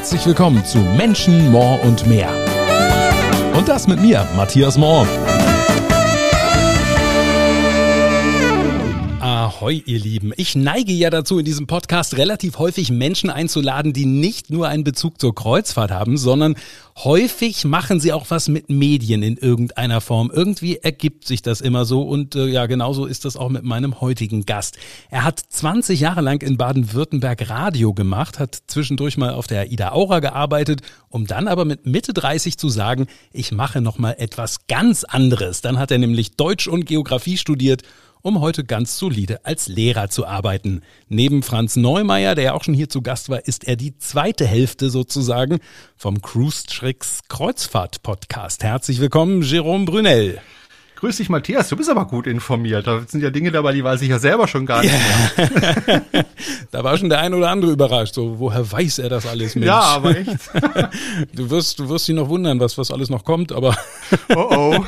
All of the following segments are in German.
Herzlich willkommen zu Menschen, More und mehr. Und das mit mir, Matthias Mohr. Ahoi, ihr Lieben. Ich neige ja dazu, in diesem Podcast relativ häufig Menschen einzuladen, die nicht nur einen Bezug zur Kreuzfahrt haben, sondern häufig machen sie auch was mit Medien in irgendeiner Form. Irgendwie ergibt sich das immer so und äh, ja, genauso ist das auch mit meinem heutigen Gast. Er hat 20 Jahre lang in Baden-Württemberg Radio gemacht, hat zwischendurch mal auf der Ida Aura gearbeitet, um dann aber mit Mitte 30 zu sagen, ich mache noch mal etwas ganz anderes. Dann hat er nämlich Deutsch und Geografie studiert um heute ganz solide als Lehrer zu arbeiten. Neben Franz Neumeier, der ja auch schon hier zu Gast war, ist er die zweite Hälfte sozusagen vom Cruise Tricks Kreuzfahrt Podcast. Herzlich willkommen, Jerome Brunel. Grüß dich, Matthias. Du bist aber gut informiert. Da sind ja Dinge dabei, die weiß ich ja selber schon gar nicht mehr. da war schon der ein oder andere überrascht. So, woher weiß er das alles, Mensch? Ja, aber echt. du wirst, du wirst dich noch wundern, was, was alles noch kommt, aber. oh oh.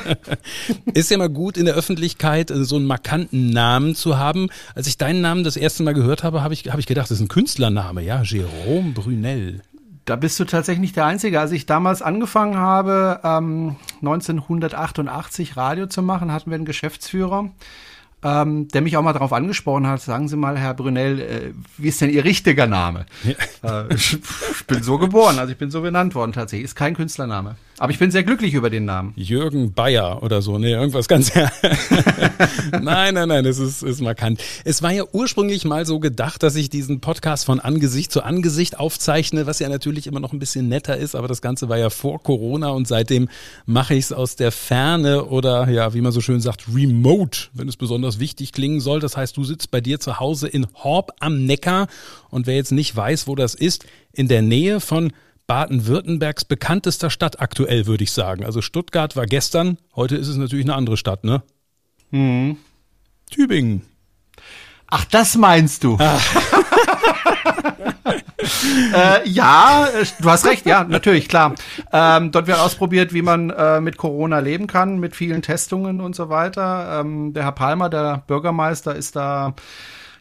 Ist ja mal gut in der Öffentlichkeit, äh, so einen markanten Namen zu haben. Als ich deinen Namen das erste Mal gehört habe, habe ich, habe ich gedacht, das ist ein Künstlername, ja? Jerome Brunel. Da bist du tatsächlich nicht der Einzige. Als ich damals angefangen habe, ähm, 1988 Radio zu machen, hatten wir einen Geschäftsführer, ähm, der mich auch mal darauf angesprochen hat, sagen Sie mal, Herr Brunel, äh, wie ist denn Ihr richtiger Name? Ja. Äh, ich, ich bin so geboren, also ich bin so benannt worden tatsächlich. Ist kein Künstlername. Aber ich bin sehr glücklich über den Namen. Jürgen Bayer oder so, nee, irgendwas ganz. nein, nein, nein, das ist, ist markant. Es war ja ursprünglich mal so gedacht, dass ich diesen Podcast von Angesicht zu Angesicht aufzeichne, was ja natürlich immer noch ein bisschen netter ist, aber das Ganze war ja vor Corona und seitdem mache ich es aus der Ferne oder ja, wie man so schön sagt, remote, wenn es besonders wichtig klingen soll. Das heißt, du sitzt bei dir zu Hause in Horb am Neckar und wer jetzt nicht weiß, wo das ist, in der Nähe von Baden-Württembergs bekanntester Stadt aktuell, würde ich sagen. Also Stuttgart war gestern, heute ist es natürlich eine andere Stadt, ne? Mhm. Tübingen. Ach, das meinst du? Ah. äh, ja, du hast recht, ja, natürlich, klar. Ähm, dort wird ausprobiert, wie man äh, mit Corona leben kann, mit vielen Testungen und so weiter. Ähm, der Herr Palmer, der Bürgermeister, ist da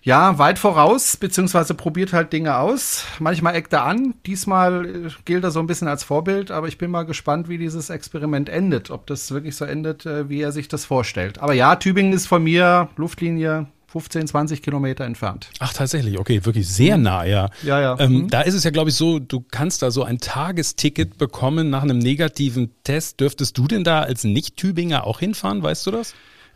ja, weit voraus, beziehungsweise probiert halt Dinge aus. Manchmal eckt er an. Diesmal äh, gilt er so ein bisschen als Vorbild, aber ich bin mal gespannt, wie dieses Experiment endet. Ob das wirklich so endet, äh, wie er sich das vorstellt. Aber ja, Tübingen ist von mir Luftlinie 15, 20 Kilometer entfernt. Ach, tatsächlich, okay, wirklich sehr nah, ja. Ja, ja. Ähm, mhm. Da ist es ja, glaube ich, so, du kannst da so ein Tagesticket bekommen nach einem negativen Test. Dürftest du denn da als Nicht-Tübinger auch hinfahren, weißt du das?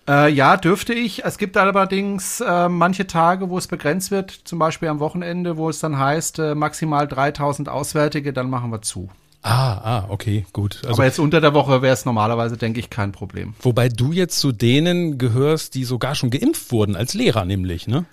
Äh, ja, dürfte ich. Es gibt allerdings äh, manche Tage, wo es begrenzt wird, zum Beispiel am Wochenende, wo es dann heißt, äh, maximal 3000 Auswärtige, dann machen wir zu. Ah, ah, okay, gut. Also, Aber jetzt unter der Woche wäre es normalerweise, denke ich, kein Problem. Wobei du jetzt zu denen gehörst, die sogar schon geimpft wurden, als Lehrer nämlich, ne?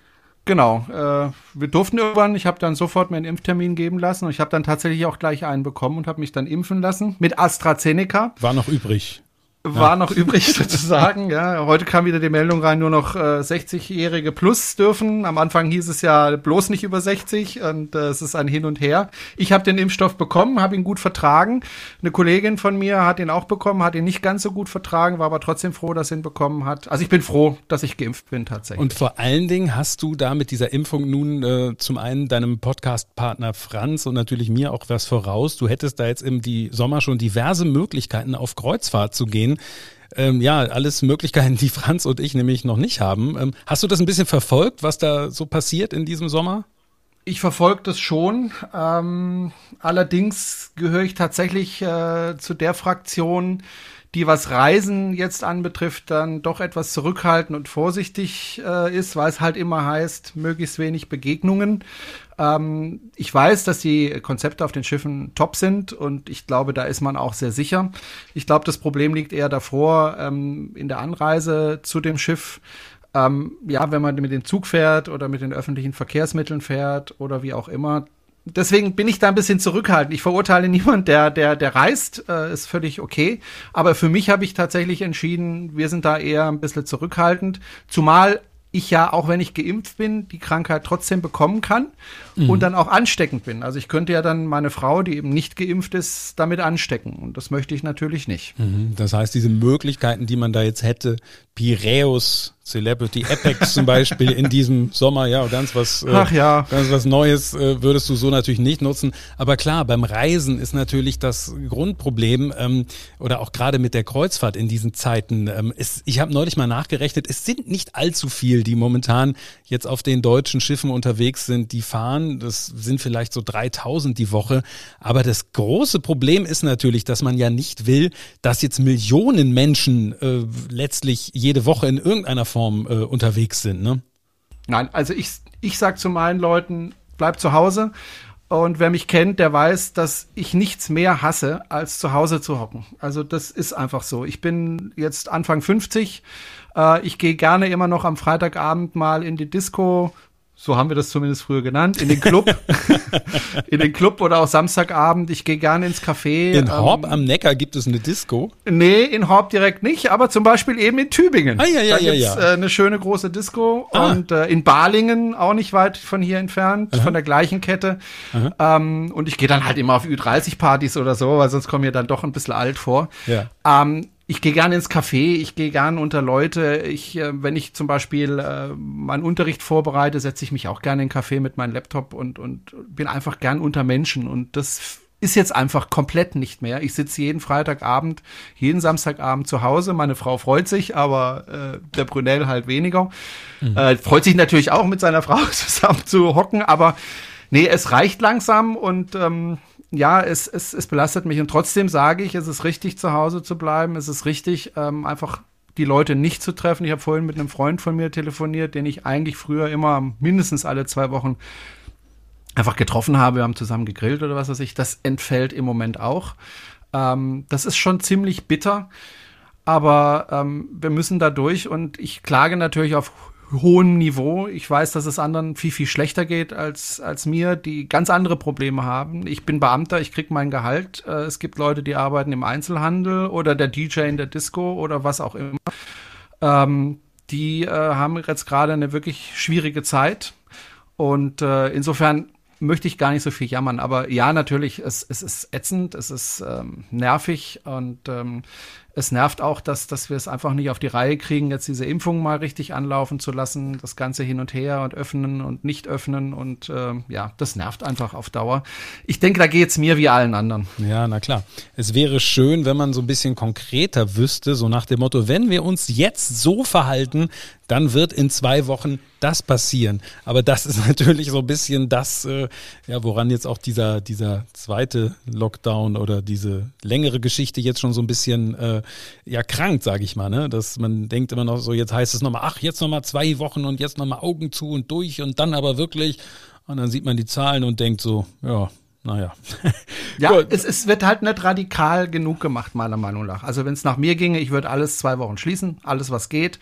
Genau. Äh, wir durften irgendwann, ich habe dann sofort mir einen Impftermin geben lassen und ich habe dann tatsächlich auch gleich einen bekommen und habe mich dann impfen lassen mit AstraZeneca. War noch übrig war ja. noch übrig sozusagen. Ja, heute kam wieder die Meldung rein, nur noch äh, 60-Jährige plus dürfen. Am Anfang hieß es ja bloß nicht über 60 und äh, es ist ein Hin und Her. Ich habe den Impfstoff bekommen, habe ihn gut vertragen. Eine Kollegin von mir hat ihn auch bekommen, hat ihn nicht ganz so gut vertragen, war aber trotzdem froh, dass sie ihn bekommen hat. Also ich bin froh, dass ich geimpft bin tatsächlich. Und vor allen Dingen hast du da mit dieser Impfung nun äh, zum einen deinem Podcast-Partner Franz und natürlich mir auch was voraus. Du hättest da jetzt im die Sommer schon diverse Möglichkeiten auf Kreuzfahrt zu gehen. Ähm, ja, alles Möglichkeiten, die Franz und ich nämlich noch nicht haben. Ähm, hast du das ein bisschen verfolgt, was da so passiert in diesem Sommer? Ich verfolge das schon. Ähm, allerdings gehöre ich tatsächlich äh, zu der Fraktion, die was Reisen jetzt anbetrifft, dann doch etwas zurückhaltend und vorsichtig äh, ist, weil es halt immer heißt, möglichst wenig Begegnungen. Ähm, ich weiß, dass die Konzepte auf den Schiffen top sind und ich glaube, da ist man auch sehr sicher. Ich glaube, das Problem liegt eher davor, ähm, in der Anreise zu dem Schiff. Ähm, ja, wenn man mit dem Zug fährt oder mit den öffentlichen Verkehrsmitteln fährt oder wie auch immer, deswegen bin ich da ein bisschen zurückhaltend. Ich verurteile niemand, der, der, der reist, äh, ist völlig okay. Aber für mich habe ich tatsächlich entschieden, wir sind da eher ein bisschen zurückhaltend. Zumal ich ja, auch wenn ich geimpft bin, die Krankheit trotzdem bekommen kann mhm. und dann auch ansteckend bin. Also ich könnte ja dann meine Frau, die eben nicht geimpft ist, damit anstecken. Und das möchte ich natürlich nicht. Mhm. Das heißt, diese Möglichkeiten, die man da jetzt hätte, Piräus Celebrity Apex zum Beispiel in diesem Sommer, ja, ganz was, äh, ja. ganz was Neues äh, würdest du so natürlich nicht nutzen. Aber klar, beim Reisen ist natürlich das Grundproblem ähm, oder auch gerade mit der Kreuzfahrt in diesen Zeiten. Ähm, ist, ich habe neulich mal nachgerechnet, es sind nicht allzu viel, die momentan jetzt auf den deutschen Schiffen unterwegs sind, die fahren. Das sind vielleicht so 3000 die Woche. Aber das große Problem ist natürlich, dass man ja nicht will, dass jetzt Millionen Menschen äh, letztlich jede Woche in irgendeiner Form äh, unterwegs sind, ne? Nein, also ich, ich sag zu meinen Leuten, bleib zu Hause. Und wer mich kennt, der weiß, dass ich nichts mehr hasse, als zu Hause zu hocken. Also das ist einfach so. Ich bin jetzt Anfang 50. Äh, ich gehe gerne immer noch am Freitagabend mal in die Disco so haben wir das zumindest früher genannt, in den Club, in den Club oder auch Samstagabend. Ich gehe gerne ins Café. In Horb ähm, am Neckar gibt es eine Disco? Nee, in Horb direkt nicht, aber zum Beispiel eben in Tübingen. Ah, ja, ja, da ja, gibt's, ja. Äh, eine schöne große Disco ah. und äh, in Balingen auch nicht weit von hier entfernt, Aha. von der gleichen Kette. Ähm, und ich gehe dann halt immer auf Ü30-Partys oder so, weil sonst kommen mir dann doch ein bisschen alt vor. Ja. Ähm, ich gehe gerne ins Café, ich gehe gerne unter Leute. Ich, äh, wenn ich zum Beispiel äh, meinen Unterricht vorbereite, setze ich mich auch gerne in den Café mit meinem Laptop und, und bin einfach gern unter Menschen. Und das ist jetzt einfach komplett nicht mehr. Ich sitze jeden Freitagabend, jeden Samstagabend zu Hause. Meine Frau freut sich, aber äh, der Brunel halt weniger. Mhm. Äh, freut sich natürlich auch mit seiner Frau zusammen zu hocken, aber nee, es reicht langsam und ähm, ja, es, es, es belastet mich. Und trotzdem sage ich, es ist richtig, zu Hause zu bleiben. Es ist richtig, ähm, einfach die Leute nicht zu treffen. Ich habe vorhin mit einem Freund von mir telefoniert, den ich eigentlich früher immer mindestens alle zwei Wochen einfach getroffen habe. Wir haben zusammen gegrillt oder was weiß ich. Das entfällt im Moment auch. Ähm, das ist schon ziemlich bitter. Aber ähm, wir müssen da durch und ich klage natürlich auf hohem Niveau. Ich weiß, dass es anderen viel, viel schlechter geht als, als mir, die ganz andere Probleme haben. Ich bin Beamter, ich krieg mein Gehalt. Äh, es gibt Leute, die arbeiten im Einzelhandel oder der DJ in der Disco oder was auch immer. Ähm, die äh, haben jetzt gerade eine wirklich schwierige Zeit. Und äh, insofern möchte ich gar nicht so viel jammern. Aber ja, natürlich, es, es ist ätzend, es ist ähm, nervig und ähm, es nervt auch, dass, dass wir es einfach nicht auf die Reihe kriegen, jetzt diese Impfung mal richtig anlaufen zu lassen, das Ganze hin und her und öffnen und nicht öffnen und äh, ja, das nervt einfach auf Dauer. Ich denke, da geht es mir wie allen anderen. Ja, na klar. Es wäre schön, wenn man so ein bisschen konkreter wüsste, so nach dem Motto, wenn wir uns jetzt so verhalten, dann wird in zwei Wochen das passieren. Aber das ist natürlich so ein bisschen das, äh, ja, woran jetzt auch dieser, dieser zweite Lockdown oder diese längere Geschichte jetzt schon so ein bisschen äh, ja krankt, sage ich mal, ne? Dass man denkt immer noch so, jetzt heißt es nochmal, ach, jetzt nochmal zwei Wochen und jetzt nochmal Augen zu und durch und dann aber wirklich. Und dann sieht man die Zahlen und denkt so, ja, naja. ja, es, es wird halt nicht radikal genug gemacht, meiner Meinung nach. Also wenn es nach mir ginge, ich würde alles zwei Wochen schließen, alles was geht.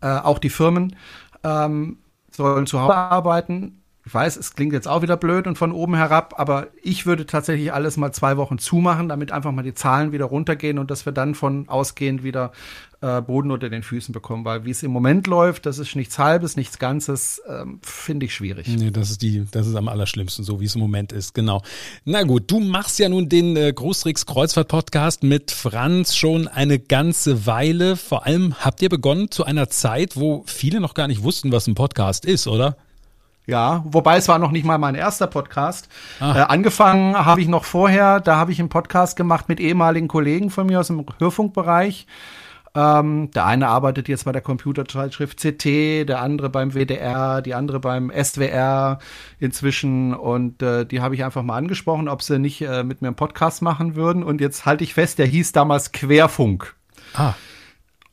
Äh, auch die Firmen ähm, sollen zu Hause arbeiten. Ich weiß, es klingt jetzt auch wieder blöd und von oben herab, aber ich würde tatsächlich alles mal zwei Wochen zumachen, damit einfach mal die Zahlen wieder runtergehen und dass wir dann von ausgehend wieder äh, Boden unter den Füßen bekommen. Weil wie es im Moment läuft, das ist nichts Halbes, nichts Ganzes, ähm, finde ich schwierig. Nee, das ist die, das ist am allerschlimmsten, so wie es im Moment ist, genau. Na gut, du machst ja nun den äh, Großrix Kreuzfahrt Podcast mit Franz schon eine ganze Weile. Vor allem habt ihr begonnen zu einer Zeit, wo viele noch gar nicht wussten, was ein Podcast ist, oder? Ja, wobei es war noch nicht mal mein erster Podcast. Ah. Äh, angefangen habe ich noch vorher, da habe ich einen Podcast gemacht mit ehemaligen Kollegen von mir aus dem Hörfunkbereich. Ähm, der eine arbeitet jetzt bei der Computerzeitschrift CT, der andere beim WDR, die andere beim SWR inzwischen. Und äh, die habe ich einfach mal angesprochen, ob sie nicht äh, mit mir einen Podcast machen würden. Und jetzt halte ich fest, der hieß damals Querfunk. Ah.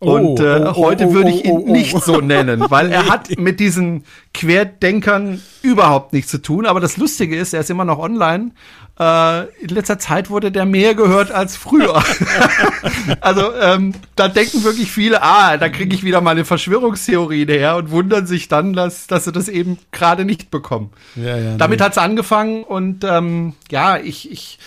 Und oh, äh, oh, heute oh, würde ich ihn nicht so nennen, weil er hat mit diesen Querdenkern überhaupt nichts zu tun. Aber das Lustige ist, er ist immer noch online. Äh, in letzter Zeit wurde der mehr gehört als früher. also ähm, da denken wirklich viele, ah, da kriege ich wieder mal eine Verschwörungstheorie her und wundern sich dann, dass, dass sie das eben gerade nicht bekommen. Ja, ja, Damit nee. hat's angefangen und ähm, ja, ich, ich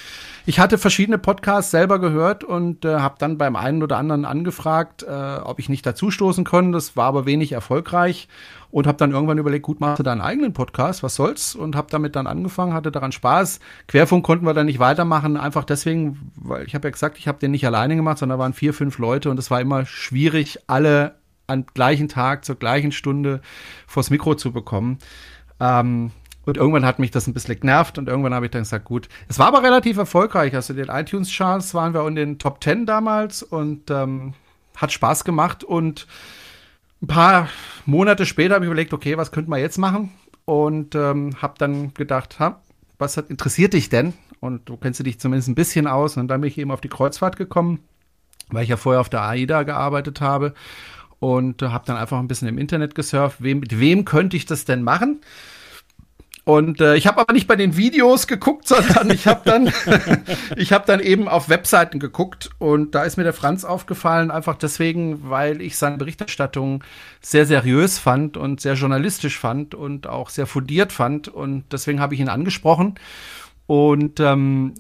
ich hatte verschiedene Podcasts selber gehört und äh, habe dann beim einen oder anderen angefragt, äh, ob ich nicht dazustoßen konnte. Das war aber wenig erfolgreich und habe dann irgendwann überlegt, gut, machst du deinen eigenen Podcast, was soll's? Und habe damit dann angefangen, hatte daran Spaß. Querfunk konnten wir dann nicht weitermachen, einfach deswegen, weil ich habe ja gesagt, ich habe den nicht alleine gemacht, sondern da waren vier, fünf Leute und es war immer schwierig, alle am gleichen Tag, zur gleichen Stunde vors Mikro zu bekommen. Ähm, und irgendwann hat mich das ein bisschen genervt und irgendwann habe ich dann gesagt, gut. Es war aber relativ erfolgreich. Also in den iTunes-Charts waren wir in den Top 10 damals und ähm, hat Spaß gemacht. Und ein paar Monate später habe ich überlegt, okay, was könnte man jetzt machen? Und ähm, habe dann gedacht, ha, was hat, interessiert dich denn? Und du kennst dich zumindest ein bisschen aus. Und dann bin ich eben auf die Kreuzfahrt gekommen, weil ich ja vorher auf der AIDA gearbeitet habe und äh, habe dann einfach ein bisschen im Internet gesurft. Wem, mit wem könnte ich das denn machen? Und äh, ich habe aber nicht bei den Videos geguckt, sondern ich habe dann, ich habe dann eben auf Webseiten geguckt. Und da ist mir der Franz aufgefallen, einfach deswegen, weil ich seine Berichterstattung sehr seriös fand und sehr journalistisch fand und auch sehr fundiert fand. Und deswegen habe ich ihn angesprochen. Und ähm,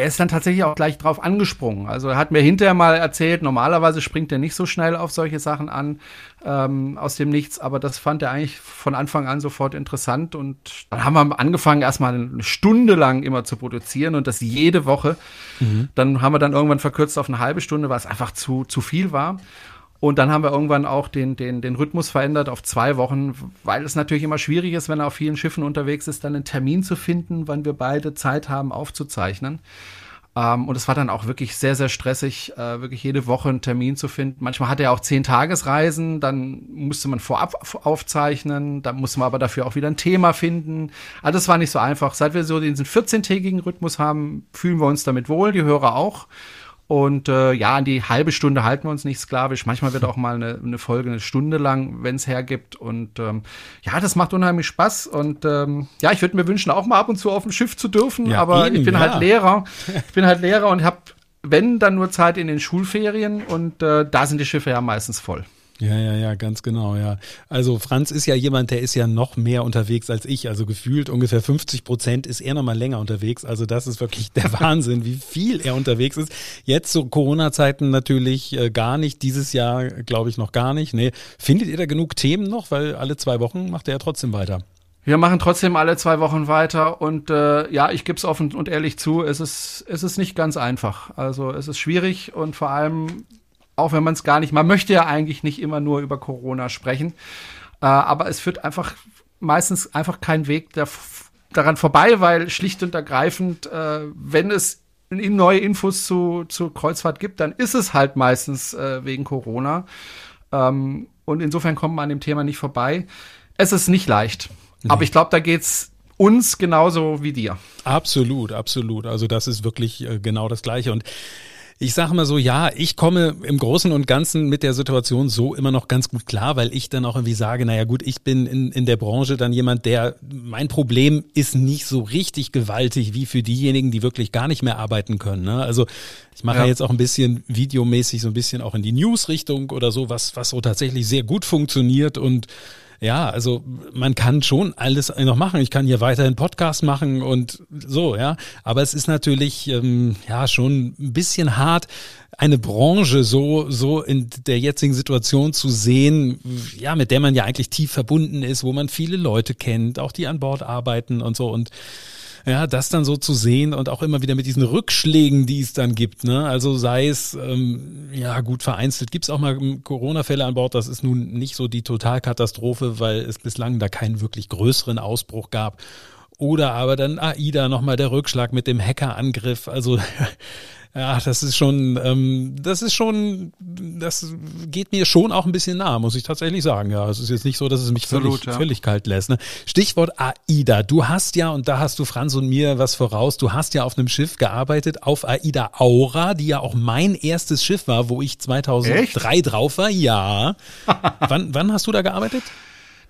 er ist dann tatsächlich auch gleich drauf angesprungen. Also er hat mir hinterher mal erzählt, normalerweise springt er nicht so schnell auf solche Sachen an ähm, aus dem Nichts, aber das fand er eigentlich von Anfang an sofort interessant und dann haben wir angefangen, erstmal eine Stunde lang immer zu produzieren und das jede Woche. Mhm. Dann haben wir dann irgendwann verkürzt auf eine halbe Stunde, weil es einfach zu, zu viel war. Und dann haben wir irgendwann auch den, den, den Rhythmus verändert auf zwei Wochen, weil es natürlich immer schwierig ist, wenn er auf vielen Schiffen unterwegs ist, dann einen Termin zu finden, wann wir beide Zeit haben aufzuzeichnen. Ähm, und es war dann auch wirklich sehr, sehr stressig, äh, wirklich jede Woche einen Termin zu finden. Manchmal hatte er auch zehn Tagesreisen, dann musste man vorab aufzeichnen, dann musste man aber dafür auch wieder ein Thema finden. Also das war nicht so einfach. Seit wir so diesen 14-tägigen Rhythmus haben, fühlen wir uns damit wohl, die Hörer auch. Und äh, ja, an die halbe Stunde halten wir uns nicht sklavisch. Manchmal wird auch mal eine, eine Folge eine Stunde lang, wenn es hergibt. Und ähm, ja, das macht unheimlich Spaß. Und ähm, ja, ich würde mir wünschen, auch mal ab und zu auf dem Schiff zu dürfen. Ja, aber eben, ich bin halt ja. halt Lehrer. Ich bin halt Lehrer und habe, wenn, dann nur Zeit in den Schulferien. Und äh, da sind die Schiffe ja meistens voll. Ja, ja, ja, ganz genau, ja. Also Franz ist ja jemand, der ist ja noch mehr unterwegs als ich. Also gefühlt ungefähr 50 Prozent ist er noch mal länger unterwegs. Also das ist wirklich der Wahnsinn, wie viel er unterwegs ist. Jetzt zu so Corona-Zeiten natürlich äh, gar nicht. Dieses Jahr glaube ich noch gar nicht. Nee. Findet ihr da genug Themen noch? Weil alle zwei Wochen macht er ja trotzdem weiter. Wir machen trotzdem alle zwei Wochen weiter und äh, ja, ich gebe es offen und ehrlich zu, es ist, es ist nicht ganz einfach. Also es ist schwierig und vor allem auch wenn man es gar nicht, man möchte ja eigentlich nicht immer nur über Corona sprechen, äh, aber es führt einfach meistens einfach kein Weg da, daran vorbei, weil schlicht und ergreifend, äh, wenn es neue Infos zu, zu Kreuzfahrt gibt, dann ist es halt meistens äh, wegen Corona. Ähm, und insofern kommt man an dem Thema nicht vorbei. Es ist nicht leicht. Nee. Aber ich glaube, da geht's uns genauso wie dir. Absolut, absolut. Also das ist wirklich äh, genau das Gleiche. Und ich sage mal so, ja, ich komme im Großen und Ganzen mit der Situation so immer noch ganz gut klar, weil ich dann auch irgendwie sage, naja gut, ich bin in, in der Branche dann jemand, der, mein Problem ist nicht so richtig gewaltig wie für diejenigen, die wirklich gar nicht mehr arbeiten können. Ne? Also ich mache ja. jetzt auch ein bisschen videomäßig so ein bisschen auch in die News-Richtung oder so, was, was so tatsächlich sehr gut funktioniert und ja, also man kann schon alles noch machen. Ich kann hier weiterhin Podcast machen und so, ja. Aber es ist natürlich ähm, ja schon ein bisschen hart, eine Branche so so in der jetzigen Situation zu sehen, ja, mit der man ja eigentlich tief verbunden ist, wo man viele Leute kennt, auch die an Bord arbeiten und so und ja, das dann so zu sehen und auch immer wieder mit diesen Rückschlägen, die es dann gibt. Ne? Also sei es, ähm, ja gut, vereinzelt gibt es auch mal Corona-Fälle an Bord. Das ist nun nicht so die Totalkatastrophe, weil es bislang da keinen wirklich größeren Ausbruch gab. Oder aber dann AIDA nochmal der Rückschlag mit dem Hackerangriff. Also ja, das ist schon, ähm, das ist schon, das geht mir schon auch ein bisschen nah, muss ich tatsächlich sagen. Ja, es ist jetzt nicht so, dass es mich Absolut, völlig, ja. völlig kalt lässt. Ne? Stichwort AIDA. Du hast ja, und da hast du Franz und mir was voraus, du hast ja auf einem Schiff gearbeitet, auf AIDA Aura, die ja auch mein erstes Schiff war, wo ich 2003 Echt? drauf war. Ja. wann, wann hast du da gearbeitet?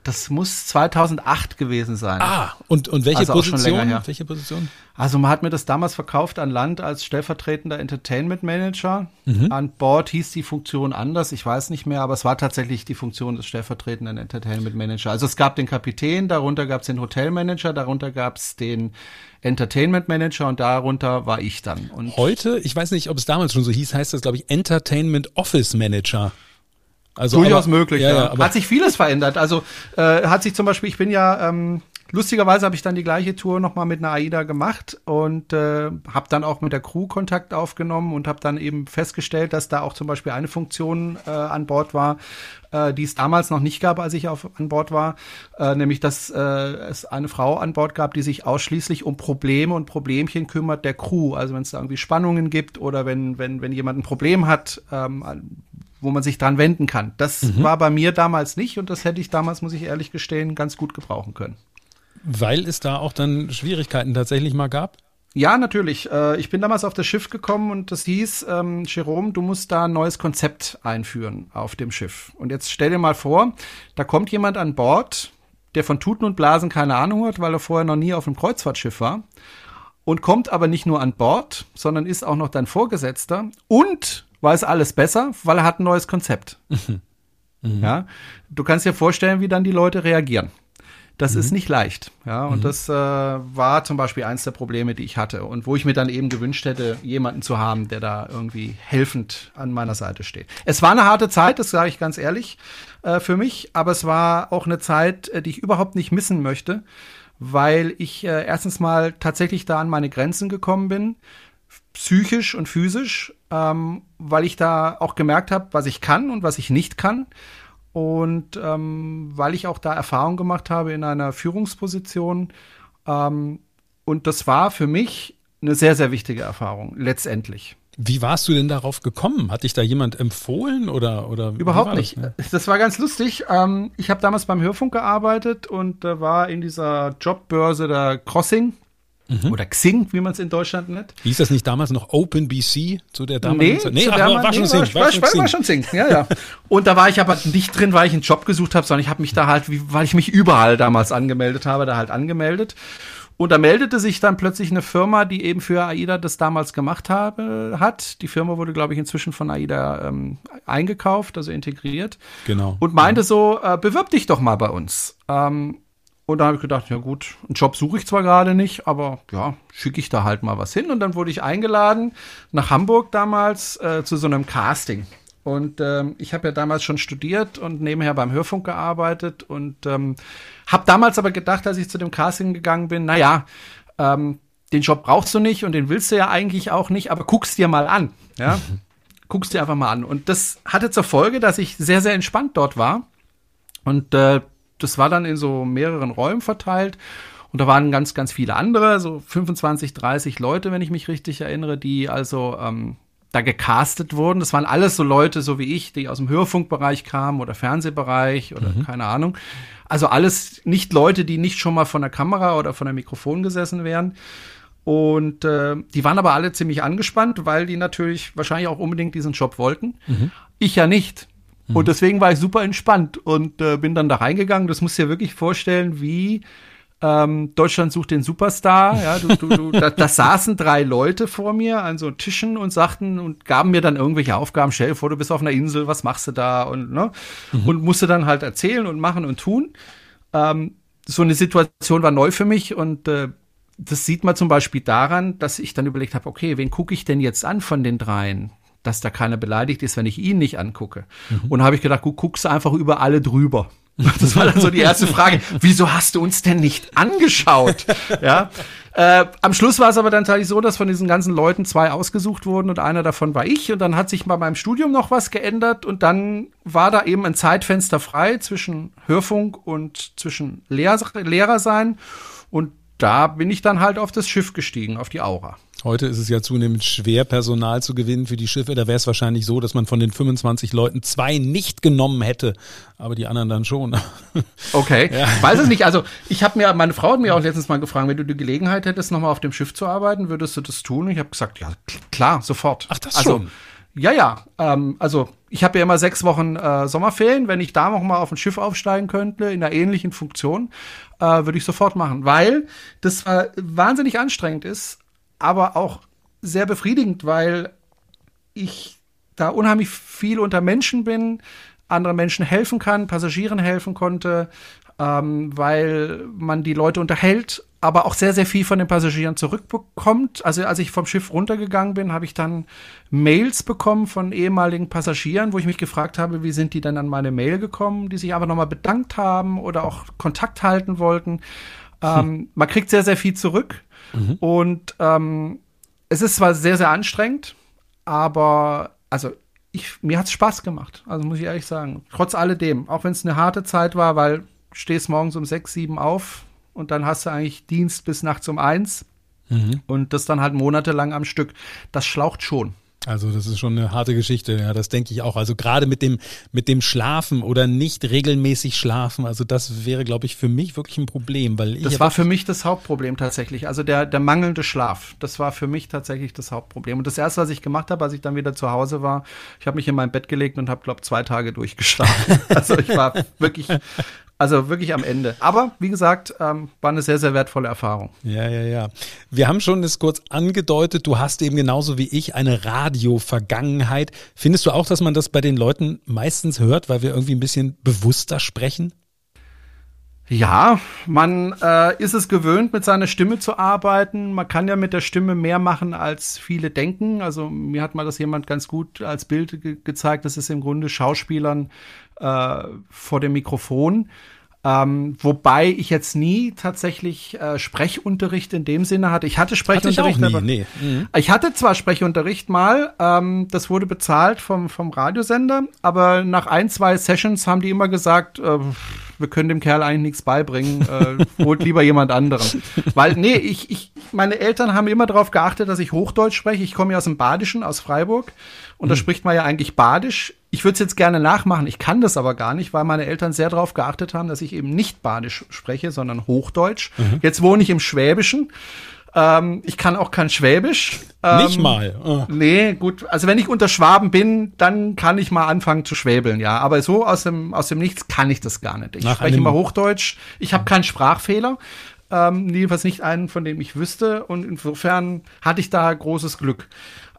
Das muss 2008 gewesen sein. Ah, und, und welche also Position? Welche Position? Also man hat mir das damals verkauft an Land als stellvertretender Entertainment Manager. Mhm. An Bord hieß die Funktion anders, ich weiß nicht mehr, aber es war tatsächlich die Funktion des stellvertretenden Entertainment Manager. Also es gab den Kapitän, darunter gab es den Hotelmanager, darunter gab es den Entertainment Manager und darunter war ich dann. Und Heute, ich weiß nicht, ob es damals schon so hieß, heißt das, glaube ich, Entertainment Office Manager. Also durchaus aber, möglich. Ja, ja. hat sich vieles verändert. Also äh, hat sich zum Beispiel, ich bin ja ähm, lustigerweise habe ich dann die gleiche Tour nochmal mit einer AIDA gemacht und äh, habe dann auch mit der Crew Kontakt aufgenommen und habe dann eben festgestellt, dass da auch zum Beispiel eine Funktion äh, an Bord war, äh, die es damals noch nicht gab, als ich auf, an Bord war, äh, nämlich dass äh, es eine Frau an Bord gab, die sich ausschließlich um Probleme und Problemchen kümmert der Crew. Also wenn es da irgendwie Spannungen gibt oder wenn, wenn, wenn jemand ein Problem hat, ähm, wo man sich dran wenden kann. Das mhm. war bei mir damals nicht und das hätte ich damals, muss ich ehrlich gestehen, ganz gut gebrauchen können. Weil es da auch dann Schwierigkeiten tatsächlich mal gab? Ja, natürlich. Äh, ich bin damals auf das Schiff gekommen und das hieß, ähm, Jerome, du musst da ein neues Konzept einführen auf dem Schiff. Und jetzt stell dir mal vor, da kommt jemand an Bord, der von Tuten und Blasen keine Ahnung hat, weil er vorher noch nie auf einem Kreuzfahrtschiff war. Und kommt aber nicht nur an Bord, sondern ist auch noch dein Vorgesetzter und weiß alles besser, weil er hat ein neues Konzept. Mhm. Ja, du kannst dir vorstellen, wie dann die Leute reagieren. Das mhm. ist nicht leicht. Ja, und mhm. das äh, war zum Beispiel eins der Probleme, die ich hatte und wo ich mir dann eben gewünscht hätte, jemanden zu haben, der da irgendwie helfend an meiner Seite steht. Es war eine harte Zeit, das sage ich ganz ehrlich, äh, für mich, aber es war auch eine Zeit, äh, die ich überhaupt nicht missen möchte, weil ich äh, erstens mal tatsächlich da an meine Grenzen gekommen bin, psychisch und physisch, ähm, weil ich da auch gemerkt habe, was ich kann und was ich nicht kann. Und ähm, weil ich auch da Erfahrung gemacht habe in einer Führungsposition. Ähm, und das war für mich eine sehr, sehr wichtige Erfahrung, letztendlich. Wie warst du denn darauf gekommen? Hat dich da jemand empfohlen oder oder überhaupt nicht? Das? das? war ganz lustig. Ähm, ich habe damals beim Hörfunk gearbeitet und da war in dieser Jobbörse der Crossing Mhm. Oder Xing, wie man es in Deutschland nennt. Hieß das nicht damals noch OpenBC zu der damaligen nee, Zeit? Nee, ach, war, war, schon Xing. War, war, schon Xing. war schon Xing, ja, ja. Und da war ich aber nicht drin, weil ich einen Job gesucht habe, sondern ich habe mich da halt, weil ich mich überall damals angemeldet habe, da halt angemeldet. Und da meldete sich dann plötzlich eine Firma, die eben für AIDA das damals gemacht habe, hat. Die Firma wurde, glaube ich, inzwischen von AIDA ähm, eingekauft, also integriert. Genau. Und meinte ja. so, äh, bewirb dich doch mal bei uns. Ähm, und da habe ich gedacht, ja gut, einen Job suche ich zwar gerade nicht, aber ja, schicke ich da halt mal was hin. Und dann wurde ich eingeladen nach Hamburg damals äh, zu so einem Casting. Und ähm, ich habe ja damals schon studiert und nebenher beim Hörfunk gearbeitet und ähm, habe damals aber gedacht, als ich zu dem Casting gegangen bin, naja, ähm, den Job brauchst du nicht und den willst du ja eigentlich auch nicht, aber guck's dir mal an. Ja, guck's dir einfach mal an. Und das hatte zur Folge, dass ich sehr, sehr entspannt dort war. Und äh, das war dann in so mehreren Räumen verteilt. Und da waren ganz, ganz viele andere, so 25, 30 Leute, wenn ich mich richtig erinnere, die also ähm, da gecastet wurden. Das waren alles so Leute, so wie ich, die aus dem Hörfunkbereich kamen oder Fernsehbereich oder mhm. keine Ahnung. Also alles nicht Leute, die nicht schon mal von der Kamera oder von der Mikrofon gesessen wären. Und äh, die waren aber alle ziemlich angespannt, weil die natürlich wahrscheinlich auch unbedingt diesen Job wollten. Mhm. Ich ja nicht. Mhm. Und deswegen war ich super entspannt und äh, bin dann da reingegangen. Das musst du dir wirklich vorstellen, wie ähm, Deutschland sucht den Superstar. Ja, du, du, du, da, da saßen drei Leute vor mir an so Tischen und sagten und gaben mir dann irgendwelche Aufgaben. Stell dir vor, du bist auf einer Insel, was machst du da? Und, ne? Mhm. und musste dann halt erzählen und machen und tun. Ähm, so eine Situation war neu für mich und äh, das sieht man zum Beispiel daran, dass ich dann überlegt habe, okay, wen gucke ich denn jetzt an von den dreien? Dass da keiner beleidigt ist, wenn ich ihn nicht angucke. Mhm. Und habe ich gedacht, gut, guckst du einfach über alle drüber. Das war dann so die erste Frage. Wieso hast du uns denn nicht angeschaut? Ja. Äh, am Schluss war es aber dann tatsächlich so, dass von diesen ganzen Leuten zwei ausgesucht wurden und einer davon war ich. Und dann hat sich bei meinem Studium noch was geändert und dann war da eben ein Zeitfenster frei zwischen Hörfunk und zwischen Lehr Lehrer sein. Und da bin ich dann halt auf das Schiff gestiegen, auf die Aura. Heute ist es ja zunehmend schwer, Personal zu gewinnen für die Schiffe. Da wäre es wahrscheinlich so, dass man von den 25 Leuten zwei nicht genommen hätte, aber die anderen dann schon. Okay, ja. weiß es nicht. Also ich habe mir, meine Frau hat mir auch letztens mal gefragt, wenn du die Gelegenheit hättest, nochmal auf dem Schiff zu arbeiten, würdest du das tun? Und ich habe gesagt, ja klar, sofort. Ach, das also, schon. Ja, ja. Ähm, also ich habe ja immer sechs Wochen äh, Sommerferien. Wenn ich da noch mal auf ein Schiff aufsteigen könnte in einer ähnlichen Funktion, äh, würde ich sofort machen, weil das äh, wahnsinnig anstrengend ist, aber auch sehr befriedigend, weil ich da unheimlich viel unter Menschen bin, anderen Menschen helfen kann, Passagieren helfen konnte, ähm, weil man die Leute unterhält, aber auch sehr, sehr viel von den Passagieren zurückbekommt. Also als ich vom Schiff runtergegangen bin, habe ich dann Mails bekommen von ehemaligen Passagieren, wo ich mich gefragt habe, wie sind die denn an meine Mail gekommen, die sich aber nochmal bedankt haben oder auch Kontakt halten wollten. Ähm, man kriegt sehr, sehr viel zurück. Mhm. Und ähm, es ist zwar sehr, sehr anstrengend, aber also ich, mir hat es Spaß gemacht. Also muss ich ehrlich sagen. Trotz alledem, auch wenn es eine harte Zeit war, weil stehst morgens um sechs, sieben auf und dann hast du eigentlich Dienst bis nachts um eins. Mhm. Und das dann halt monatelang am Stück. Das schlaucht schon. Also das ist schon eine harte Geschichte, ja, das denke ich auch. Also gerade mit dem mit dem Schlafen oder nicht regelmäßig schlafen, also das wäre, glaube ich, für mich wirklich ein Problem, weil ich das war für mich das Hauptproblem tatsächlich. Also der der mangelnde Schlaf, das war für mich tatsächlich das Hauptproblem. Und das erste, was ich gemacht habe, als ich dann wieder zu Hause war, ich habe mich in mein Bett gelegt und habe, glaube zwei Tage durchgeschlafen. also ich war wirklich also wirklich am Ende. Aber wie gesagt, ähm, war eine sehr, sehr wertvolle Erfahrung. Ja, ja, ja. Wir haben schon das kurz angedeutet, du hast eben genauso wie ich eine Radio-Vergangenheit. Findest du auch, dass man das bei den Leuten meistens hört, weil wir irgendwie ein bisschen bewusster sprechen? Ja, man äh, ist es gewöhnt, mit seiner Stimme zu arbeiten. Man kann ja mit der Stimme mehr machen, als viele denken. Also mir hat mal das jemand ganz gut als Bild ge gezeigt. Das ist im Grunde Schauspielern äh, vor dem Mikrofon. Ähm, wobei ich jetzt nie tatsächlich äh, Sprechunterricht in dem Sinne hatte. Ich hatte Sprechunterricht, hatte ich, aber, nee. mhm. ich hatte zwar Sprechunterricht mal, ähm, das wurde bezahlt vom, vom Radiosender, aber nach ein, zwei Sessions haben die immer gesagt, äh, wir können dem Kerl eigentlich nichts beibringen, äh, holt lieber jemand anderen. Weil, nee, ich, ich, meine Eltern haben immer darauf geachtet, dass ich Hochdeutsch spreche. Ich komme ja aus dem Badischen, aus Freiburg. Und da hm. spricht man ja eigentlich Badisch. Ich würde es jetzt gerne nachmachen, ich kann das aber gar nicht, weil meine Eltern sehr darauf geachtet haben, dass ich eben nicht Badisch spreche, sondern Hochdeutsch. Mhm. Jetzt wohne ich im Schwäbischen. Ähm, ich kann auch kein Schwäbisch. Ähm, nicht mal. Oh. Nee, gut. Also wenn ich unter Schwaben bin, dann kann ich mal anfangen zu schwäbeln, ja. Aber so aus dem, aus dem Nichts kann ich das gar nicht. Ich Nach spreche immer Hochdeutsch. Ich habe keinen Sprachfehler. Ähm, jedenfalls nicht einen, von dem ich wüsste. Und insofern hatte ich da großes Glück.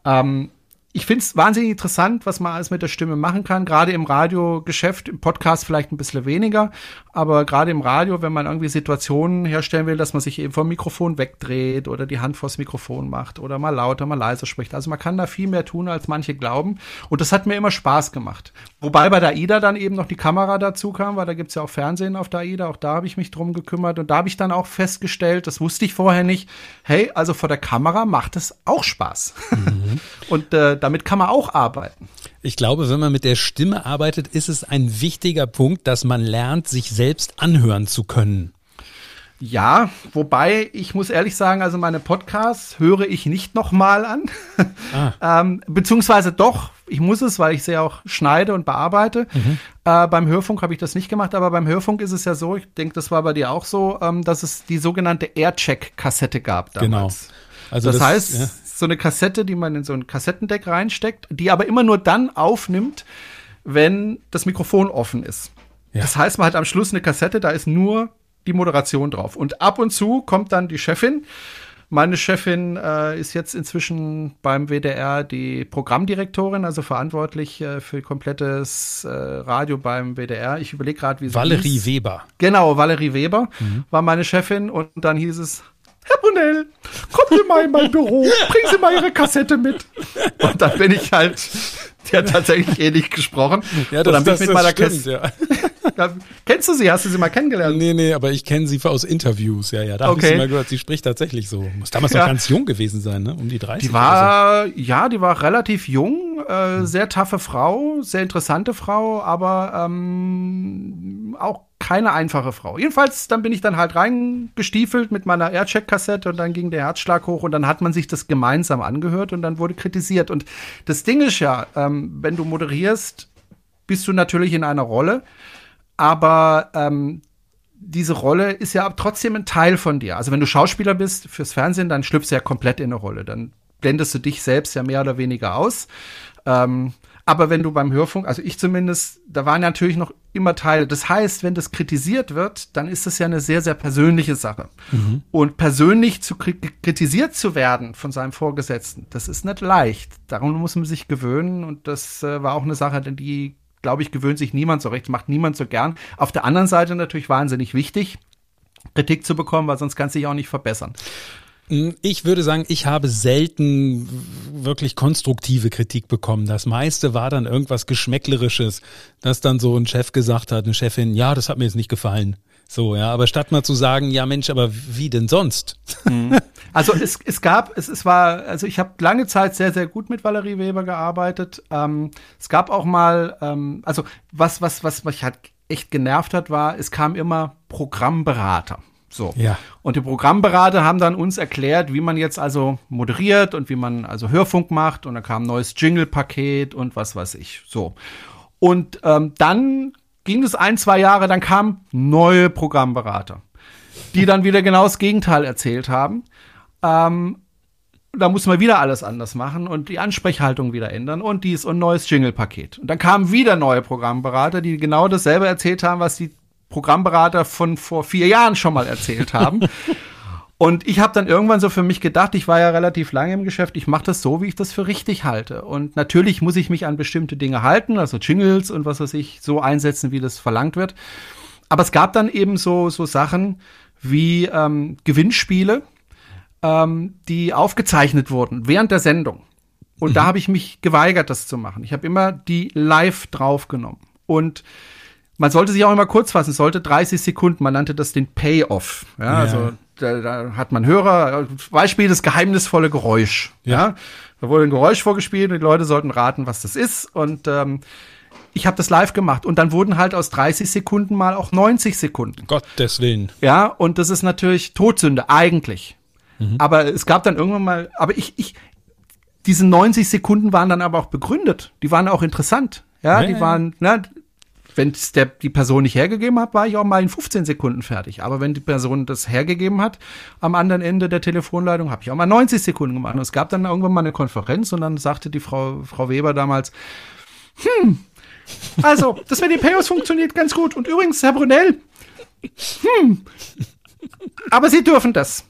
Ähm, ich finde es wahnsinnig interessant, was man alles mit der Stimme machen kann. Gerade im Radiogeschäft, im Podcast vielleicht ein bisschen weniger, aber gerade im Radio, wenn man irgendwie Situationen herstellen will, dass man sich eben vom Mikrofon wegdreht oder die Hand vors Mikrofon macht oder mal lauter, mal leiser spricht. Also man kann da viel mehr tun, als manche glauben. Und das hat mir immer Spaß gemacht. Wobei bei der AIDA dann eben noch die Kamera dazu kam, weil da gibt's ja auch Fernsehen auf der AIDA. Auch da habe ich mich drum gekümmert und da habe ich dann auch festgestellt, das wusste ich vorher nicht, hey, also vor der Kamera macht es auch Spaß. Mhm. und äh, damit kann man auch arbeiten. Ich glaube, wenn man mit der Stimme arbeitet, ist es ein wichtiger Punkt, dass man lernt, sich selbst anhören zu können. Ja, wobei ich muss ehrlich sagen, also meine Podcasts höre ich nicht nochmal an. Ah. ähm, beziehungsweise doch, ich muss es, weil ich sie auch schneide und bearbeite. Mhm. Äh, beim Hörfunk habe ich das nicht gemacht, aber beim Hörfunk ist es ja so, ich denke, das war bei dir auch so, ähm, dass es die sogenannte Aircheck-Kassette gab damals. Genau. Also das, das heißt, ja so eine Kassette, die man in so ein Kassettendeck reinsteckt, die aber immer nur dann aufnimmt, wenn das Mikrofon offen ist. Ja. Das heißt, man hat am Schluss eine Kassette, da ist nur die Moderation drauf. Und ab und zu kommt dann die Chefin. Meine Chefin äh, ist jetzt inzwischen beim WDR die Programmdirektorin, also verantwortlich äh, für komplettes äh, Radio beim WDR. Ich überlege gerade, wie sie Valerie hieß. Weber. Genau, Valerie Weber mhm. war meine Chefin und dann hieß es, Herr Brunel, kommen Sie mal in mein Büro, bringen Sie mal Ihre Kassette mit. Und dann bin ich halt, der hat tatsächlich ähnlich eh gesprochen. Ja, das, und dann bin das, ich mit meiner Kassette. Ja. Kennst du sie? Hast du sie mal kennengelernt? Nee, nee, aber ich kenne sie aus Interviews. Ja, ja, da okay. habe ich sie mal gehört. Sie spricht tatsächlich so. Muss damals ja. noch ganz jung gewesen sein, ne? Um die 30. Die war, so. ja, die war relativ jung, äh, hm. sehr taffe Frau, sehr interessante Frau, aber ähm, auch keine einfache Frau. Jedenfalls, dann bin ich dann halt reingestiefelt mit meiner Aircheck-Kassette und dann ging der Herzschlag hoch und dann hat man sich das gemeinsam angehört und dann wurde kritisiert. Und das Ding ist ja, ähm, wenn du moderierst, bist du natürlich in einer Rolle, aber ähm, diese Rolle ist ja trotzdem ein Teil von dir. Also wenn du Schauspieler bist fürs Fernsehen, dann schlüpfst du ja komplett in eine Rolle. Dann blendest du dich selbst ja mehr oder weniger aus. Ähm, aber wenn du beim Hörfunk, also ich zumindest, da waren natürlich noch immer Teile. Das heißt, wenn das kritisiert wird, dann ist das ja eine sehr, sehr persönliche Sache. Mhm. Und persönlich zu kritisiert zu werden von seinem Vorgesetzten, das ist nicht leicht. Darum muss man sich gewöhnen. Und das äh, war auch eine Sache, die, glaube ich, gewöhnt sich niemand so recht, macht niemand so gern. Auf der anderen Seite natürlich wahnsinnig wichtig. Kritik zu bekommen, weil sonst kannst du dich auch nicht verbessern. Hm, ich würde sagen, ich habe selten wirklich konstruktive Kritik bekommen. Das meiste war dann irgendwas Geschmäcklerisches, dass dann so ein Chef gesagt hat, eine Chefin, ja, das hat mir jetzt nicht gefallen. So, ja, aber statt mal zu sagen, ja Mensch, aber wie denn sonst? Mhm. Also es, es gab, es, es war, also ich habe lange Zeit sehr, sehr gut mit Valerie Weber gearbeitet. Ähm, es gab auch mal, ähm, also was, was, was mich halt echt genervt hat, war, es kam immer Programmberater. So. Ja. Und die Programmberater haben dann uns erklärt, wie man jetzt also moderiert und wie man also Hörfunk macht. Und da kam ein neues Jingle-Paket und was weiß ich. So. Und ähm, dann ging es ein, zwei Jahre, dann kamen neue Programmberater, die dann wieder genau das Gegenteil erzählt haben. Ähm, da muss man wieder alles anders machen und die Ansprechhaltung wieder ändern und dies und neues Jingle-Paket. Und dann kamen wieder neue Programmberater, die genau dasselbe erzählt haben, was die Programmberater von vor vier Jahren schon mal erzählt haben. Und ich habe dann irgendwann so für mich gedacht, ich war ja relativ lange im Geschäft, ich mache das so, wie ich das für richtig halte. Und natürlich muss ich mich an bestimmte Dinge halten, also Jingles und was weiß ich, so einsetzen, wie das verlangt wird. Aber es gab dann eben so, so Sachen wie ähm, Gewinnspiele, ähm, die aufgezeichnet wurden während der Sendung. Und mhm. da habe ich mich geweigert, das zu machen. Ich habe immer die live draufgenommen. Und man sollte sich auch immer kurz fassen, es sollte 30 Sekunden, man nannte das den Payoff. Ja, ja. also da, da hat man Hörer, Beispiel das geheimnisvolle Geräusch. Ja. ja. Da wurde ein Geräusch vorgespielt und die Leute sollten raten, was das ist. Und ähm, ich habe das live gemacht und dann wurden halt aus 30 Sekunden mal auch 90 Sekunden. Gottes Willen. Ja, und das ist natürlich Todsünde, eigentlich. Mhm. Aber es gab dann irgendwann mal, aber ich, ich, diese 90 Sekunden waren dann aber auch begründet. Die waren auch interessant. Ja, ja die waren, ne, wenn es die Person nicht hergegeben hat, war ich auch mal in 15 Sekunden fertig. Aber wenn die Person das hergegeben hat, am anderen Ende der Telefonleitung, habe ich auch mal 90 Sekunden gemacht. Und es gab dann irgendwann mal eine Konferenz und dann sagte die Frau, Frau Weber damals, hm, also, das mit den Payos funktioniert ganz gut. Und übrigens, Herr Brunel, hm, aber Sie dürfen das.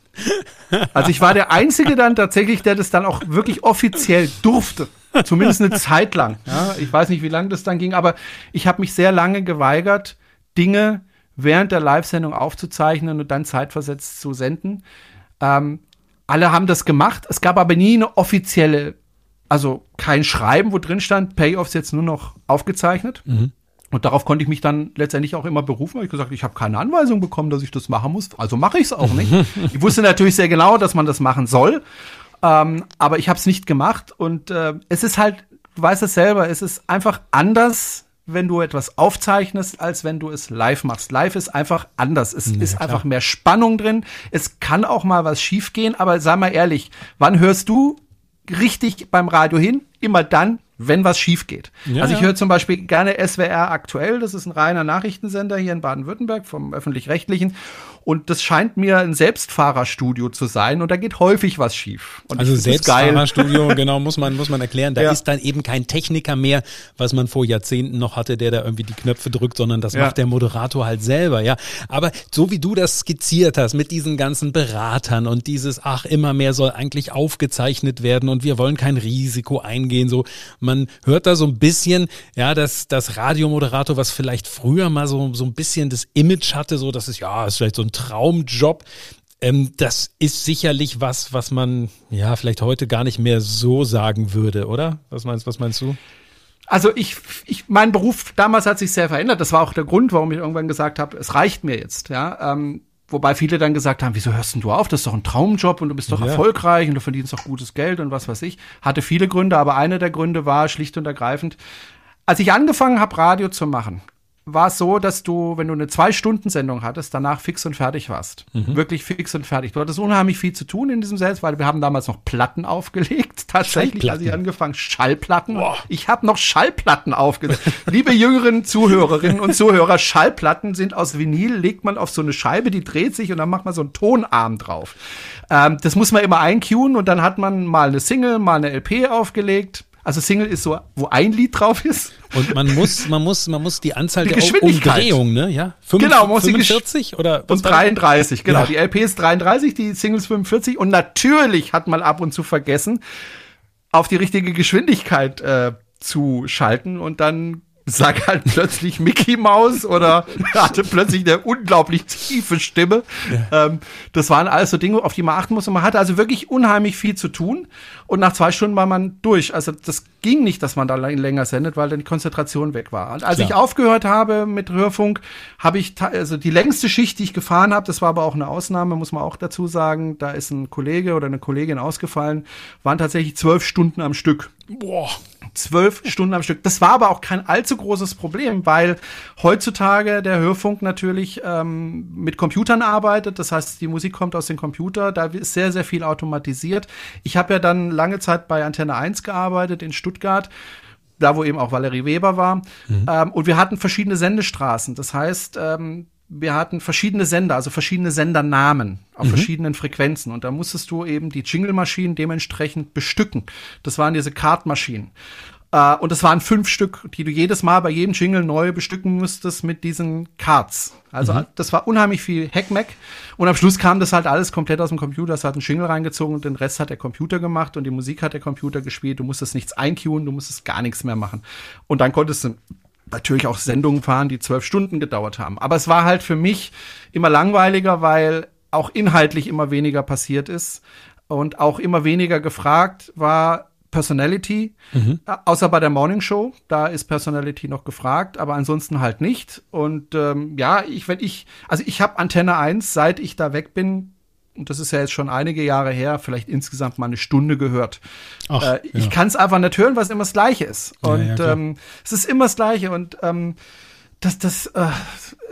Also ich war der Einzige dann tatsächlich, der das dann auch wirklich offiziell durfte. Zumindest eine Zeit lang. Ja, ich weiß nicht, wie lange das dann ging, aber ich habe mich sehr lange geweigert, Dinge während der Live-Sendung aufzuzeichnen und dann zeitversetzt zu senden. Ähm, alle haben das gemacht. Es gab aber nie eine offizielle, also kein Schreiben, wo drin stand, Payoffs jetzt nur noch aufgezeichnet. Mhm. Und darauf konnte ich mich dann letztendlich auch immer berufen, weil ich gesagt, ich habe keine Anweisung bekommen, dass ich das machen muss. Also mache ich es auch nicht. ich wusste natürlich sehr genau, dass man das machen soll. Ähm, aber ich habe es nicht gemacht. Und äh, es ist halt, du weißt es selber, es ist einfach anders, wenn du etwas aufzeichnest, als wenn du es live machst. Live ist einfach anders. Es ja, ist klar. einfach mehr Spannung drin. Es kann auch mal was schiefgehen, aber sei mal ehrlich, wann hörst du richtig beim Radio hin? Immer dann, wenn was schief geht. Ja, also ich höre zum Beispiel gerne SWR aktuell, das ist ein reiner Nachrichtensender hier in Baden-Württemberg vom öffentlich-rechtlichen. Und das scheint mir ein Selbstfahrerstudio zu sein und da geht häufig was schief. Und also Selbstfahrerstudio, genau, muss man, muss man erklären. Da ja. ist dann eben kein Techniker mehr, was man vor Jahrzehnten noch hatte, der da irgendwie die Knöpfe drückt, sondern das ja. macht der Moderator halt selber, ja. Aber so wie du das skizziert hast, mit diesen ganzen Beratern und dieses, ach, immer mehr soll eigentlich aufgezeichnet werden und wir wollen kein Risiko eingehen, so, man hört da so ein bisschen, ja, dass das Radiomoderator, was vielleicht früher mal so, so ein bisschen das Image hatte, so, dass es, ja, ist vielleicht so ein Traumjob. Ähm, das ist sicherlich was, was man ja vielleicht heute gar nicht mehr so sagen würde, oder? Was meinst, was meinst du? Also ich, ich, mein Beruf damals hat sich sehr verändert. Das war auch der Grund, warum ich irgendwann gesagt habe, es reicht mir jetzt. Ja, ähm, wobei viele dann gesagt haben, wieso hörst denn du auf? Das ist doch ein Traumjob und du bist doch ja. erfolgreich und du verdienst doch gutes Geld und was weiß ich. Hatte viele Gründe, aber einer der Gründe war schlicht und ergreifend, als ich angefangen habe, Radio zu machen, war es so, dass du, wenn du eine Zwei-Stunden-Sendung hattest, danach fix und fertig warst. Mhm. Wirklich fix und fertig. Du hattest unheimlich viel zu tun in diesem Selbst, weil wir haben damals noch Platten aufgelegt. Tatsächlich, als ich angefangen, Schallplatten. Boah. Ich habe noch Schallplatten aufgelegt. Liebe jüngeren Zuhörerinnen und Zuhörer, Schallplatten sind aus Vinyl, legt man auf so eine Scheibe, die dreht sich und dann macht man so einen Tonarm drauf. Ähm, das muss man immer eincuen und dann hat man mal eine Single, mal eine LP aufgelegt also Single ist so, wo ein Lied drauf ist. Und man muss, man muss, man muss die Anzahl die der Umdrehungen, ne? Ja? 5, genau, muss 45 oder und 33, genau. Ja. Die LP ist 33, die Singles 45 und natürlich hat man ab und zu vergessen, auf die richtige Geschwindigkeit äh, zu schalten und dann sag halt plötzlich Mickey Mouse oder hatte plötzlich eine unglaublich tiefe Stimme. Ja. Ähm, das waren alles so Dinge, auf die man achten muss. Und man hatte also wirklich unheimlich viel zu tun. Und nach zwei Stunden war man durch. Also das ging nicht, dass man da länger sendet, weil dann die Konzentration weg war. Und als Klar. ich aufgehört habe mit Hörfunk, habe ich also die längste Schicht, die ich gefahren habe, das war aber auch eine Ausnahme, muss man auch dazu sagen. Da ist ein Kollege oder eine Kollegin ausgefallen, waren tatsächlich zwölf Stunden am Stück. Boah. Zwölf Stunden am Stück. Das war aber auch kein allzu großes Problem, weil heutzutage der Hörfunk natürlich ähm, mit Computern arbeitet. Das heißt, die Musik kommt aus dem Computer. Da ist sehr, sehr viel automatisiert. Ich habe ja dann lange Zeit bei Antenne 1 gearbeitet in Stuttgart da wo eben auch Valerie Weber war. Mhm. Ähm, und wir hatten verschiedene Sendestraßen. Das heißt, ähm, wir hatten verschiedene Sender, also verschiedene Sendernamen auf mhm. verschiedenen Frequenzen. Und da musstest du eben die Jingle-Maschinen dementsprechend bestücken. Das waren diese Kartmaschinen. Uh, und das waren fünf Stück, die du jedes Mal bei jedem Jingle neu bestücken musstest mit diesen Cards. Also mhm. das war unheimlich viel Hackmack. Und am Schluss kam das halt alles komplett aus dem Computer. Es hat einen Jingle reingezogen und den Rest hat der Computer gemacht und die Musik hat der Computer gespielt. Du musstest nichts eincueen, du musstest gar nichts mehr machen. Und dann konntest du natürlich auch Sendungen fahren, die zwölf Stunden gedauert haben. Aber es war halt für mich immer langweiliger, weil auch inhaltlich immer weniger passiert ist und auch immer weniger gefragt war Personality, mhm. Äh, außer bei der Morning Show, da ist Personality noch gefragt, aber ansonsten halt nicht. Und ähm, ja, ich, wenn ich, also ich habe Antenne 1, seit ich da weg bin, und das ist ja jetzt schon einige Jahre her, vielleicht insgesamt mal eine Stunde gehört. Ach, äh, ich ja. kann es einfach nicht hören, weil es immer das Gleiche ist. Und ja, ja, ähm, es ist immer das Gleiche. Und ähm, das, das, äh,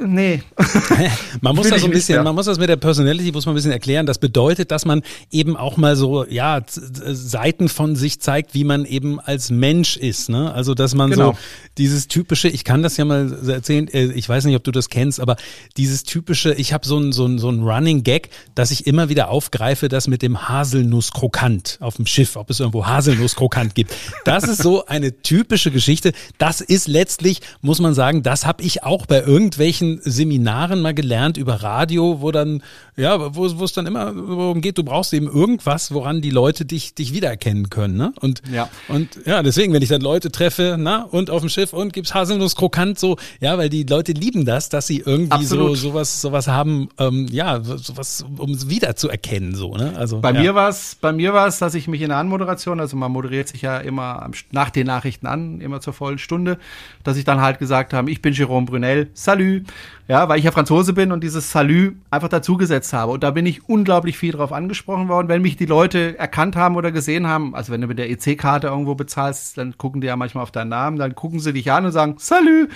nee. man muss das so ein bisschen, man muss das mit der Personality, muss man ein bisschen erklären. Das bedeutet, dass man eben auch mal so, ja, Seiten von sich zeigt, wie man eben als Mensch ist, ne? Also, dass man genau. so dieses typische, ich kann das ja mal erzählen, äh, ich weiß nicht, ob du das kennst, aber dieses typische, ich habe so ein, so ein, so ein Running Gag, dass ich immer wieder aufgreife, das mit dem Haselnusskrokant auf dem Schiff, ob es irgendwo Haselnusskrokant gibt. Das ist so eine typische Geschichte. Das ist letztlich, muss man sagen, das habe ich auch bei irgendwelchen Seminaren mal gelernt über Radio, wo dann, ja, wo, wo es dann immer darum geht, du brauchst eben irgendwas, woran die Leute dich, dich wiedererkennen können. Ne? Und, ja. und ja, deswegen, wenn ich dann Leute treffe, na, und auf dem Schiff und gibt's Haselnuss krokant, so, ja, weil die Leute lieben das, dass sie irgendwie Absolut. so sowas, sowas haben, ähm, ja, sowas, um es wiederzuerkennen, so, ne? Also. Bei ja. mir war es, bei mir war es, dass ich mich in der Anmoderation, also man moderiert sich ja immer nach den Nachrichten an, immer zur vollen Stunde, dass ich dann halt gesagt habe, ich bin Jerome Jérôme Brunel, Salut. Ja, weil ich ja Franzose bin und dieses Salut einfach dazugesetzt habe. Und da bin ich unglaublich viel drauf angesprochen worden, wenn mich die Leute erkannt haben oder gesehen haben. Also wenn du mit der EC-Karte irgendwo bezahlst, dann gucken die ja manchmal auf deinen Namen, dann gucken sie dich an und sagen Salut.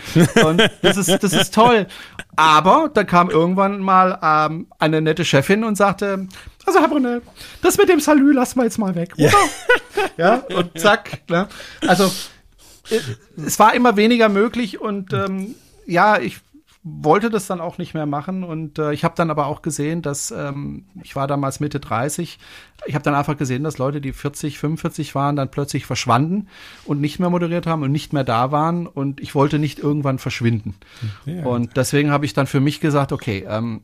Und das ist, das ist toll. Aber da kam irgendwann mal ähm, eine nette Chefin und sagte, also Herr Brunel, das mit dem Salut lassen wir jetzt mal weg? Ja, ja und zack. Ne? Also es war immer weniger möglich und ähm, ja, ich wollte das dann auch nicht mehr machen und äh, ich habe dann aber auch gesehen, dass ähm, ich war damals Mitte 30, ich habe dann einfach gesehen, dass Leute, die 40, 45 waren, dann plötzlich verschwanden und nicht mehr moderiert haben und nicht mehr da waren und ich wollte nicht irgendwann verschwinden. Ja. Und deswegen habe ich dann für mich gesagt, okay, ähm,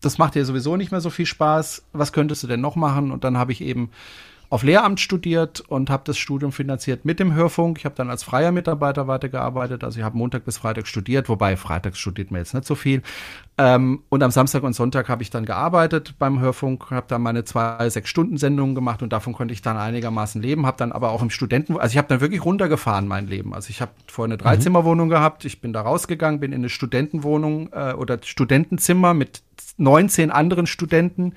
das macht dir sowieso nicht mehr so viel Spaß, was könntest du denn noch machen? Und dann habe ich eben auf Lehramt studiert und habe das Studium finanziert mit dem Hörfunk. Ich habe dann als freier Mitarbeiter weitergearbeitet. Also ich habe Montag bis Freitag studiert, wobei Freitags studiert man jetzt nicht so viel. Ähm, und am Samstag und Sonntag habe ich dann gearbeitet beim Hörfunk, habe dann meine zwei Sechs-Stunden-Sendungen gemacht und davon konnte ich dann einigermaßen leben. Habe dann aber auch im Studenten, also ich habe dann wirklich runtergefahren mein Leben. Also ich habe vorher eine Dreizimmerwohnung mhm. gehabt. Ich bin da rausgegangen, bin in eine Studentenwohnung äh, oder Studentenzimmer mit 19 anderen Studenten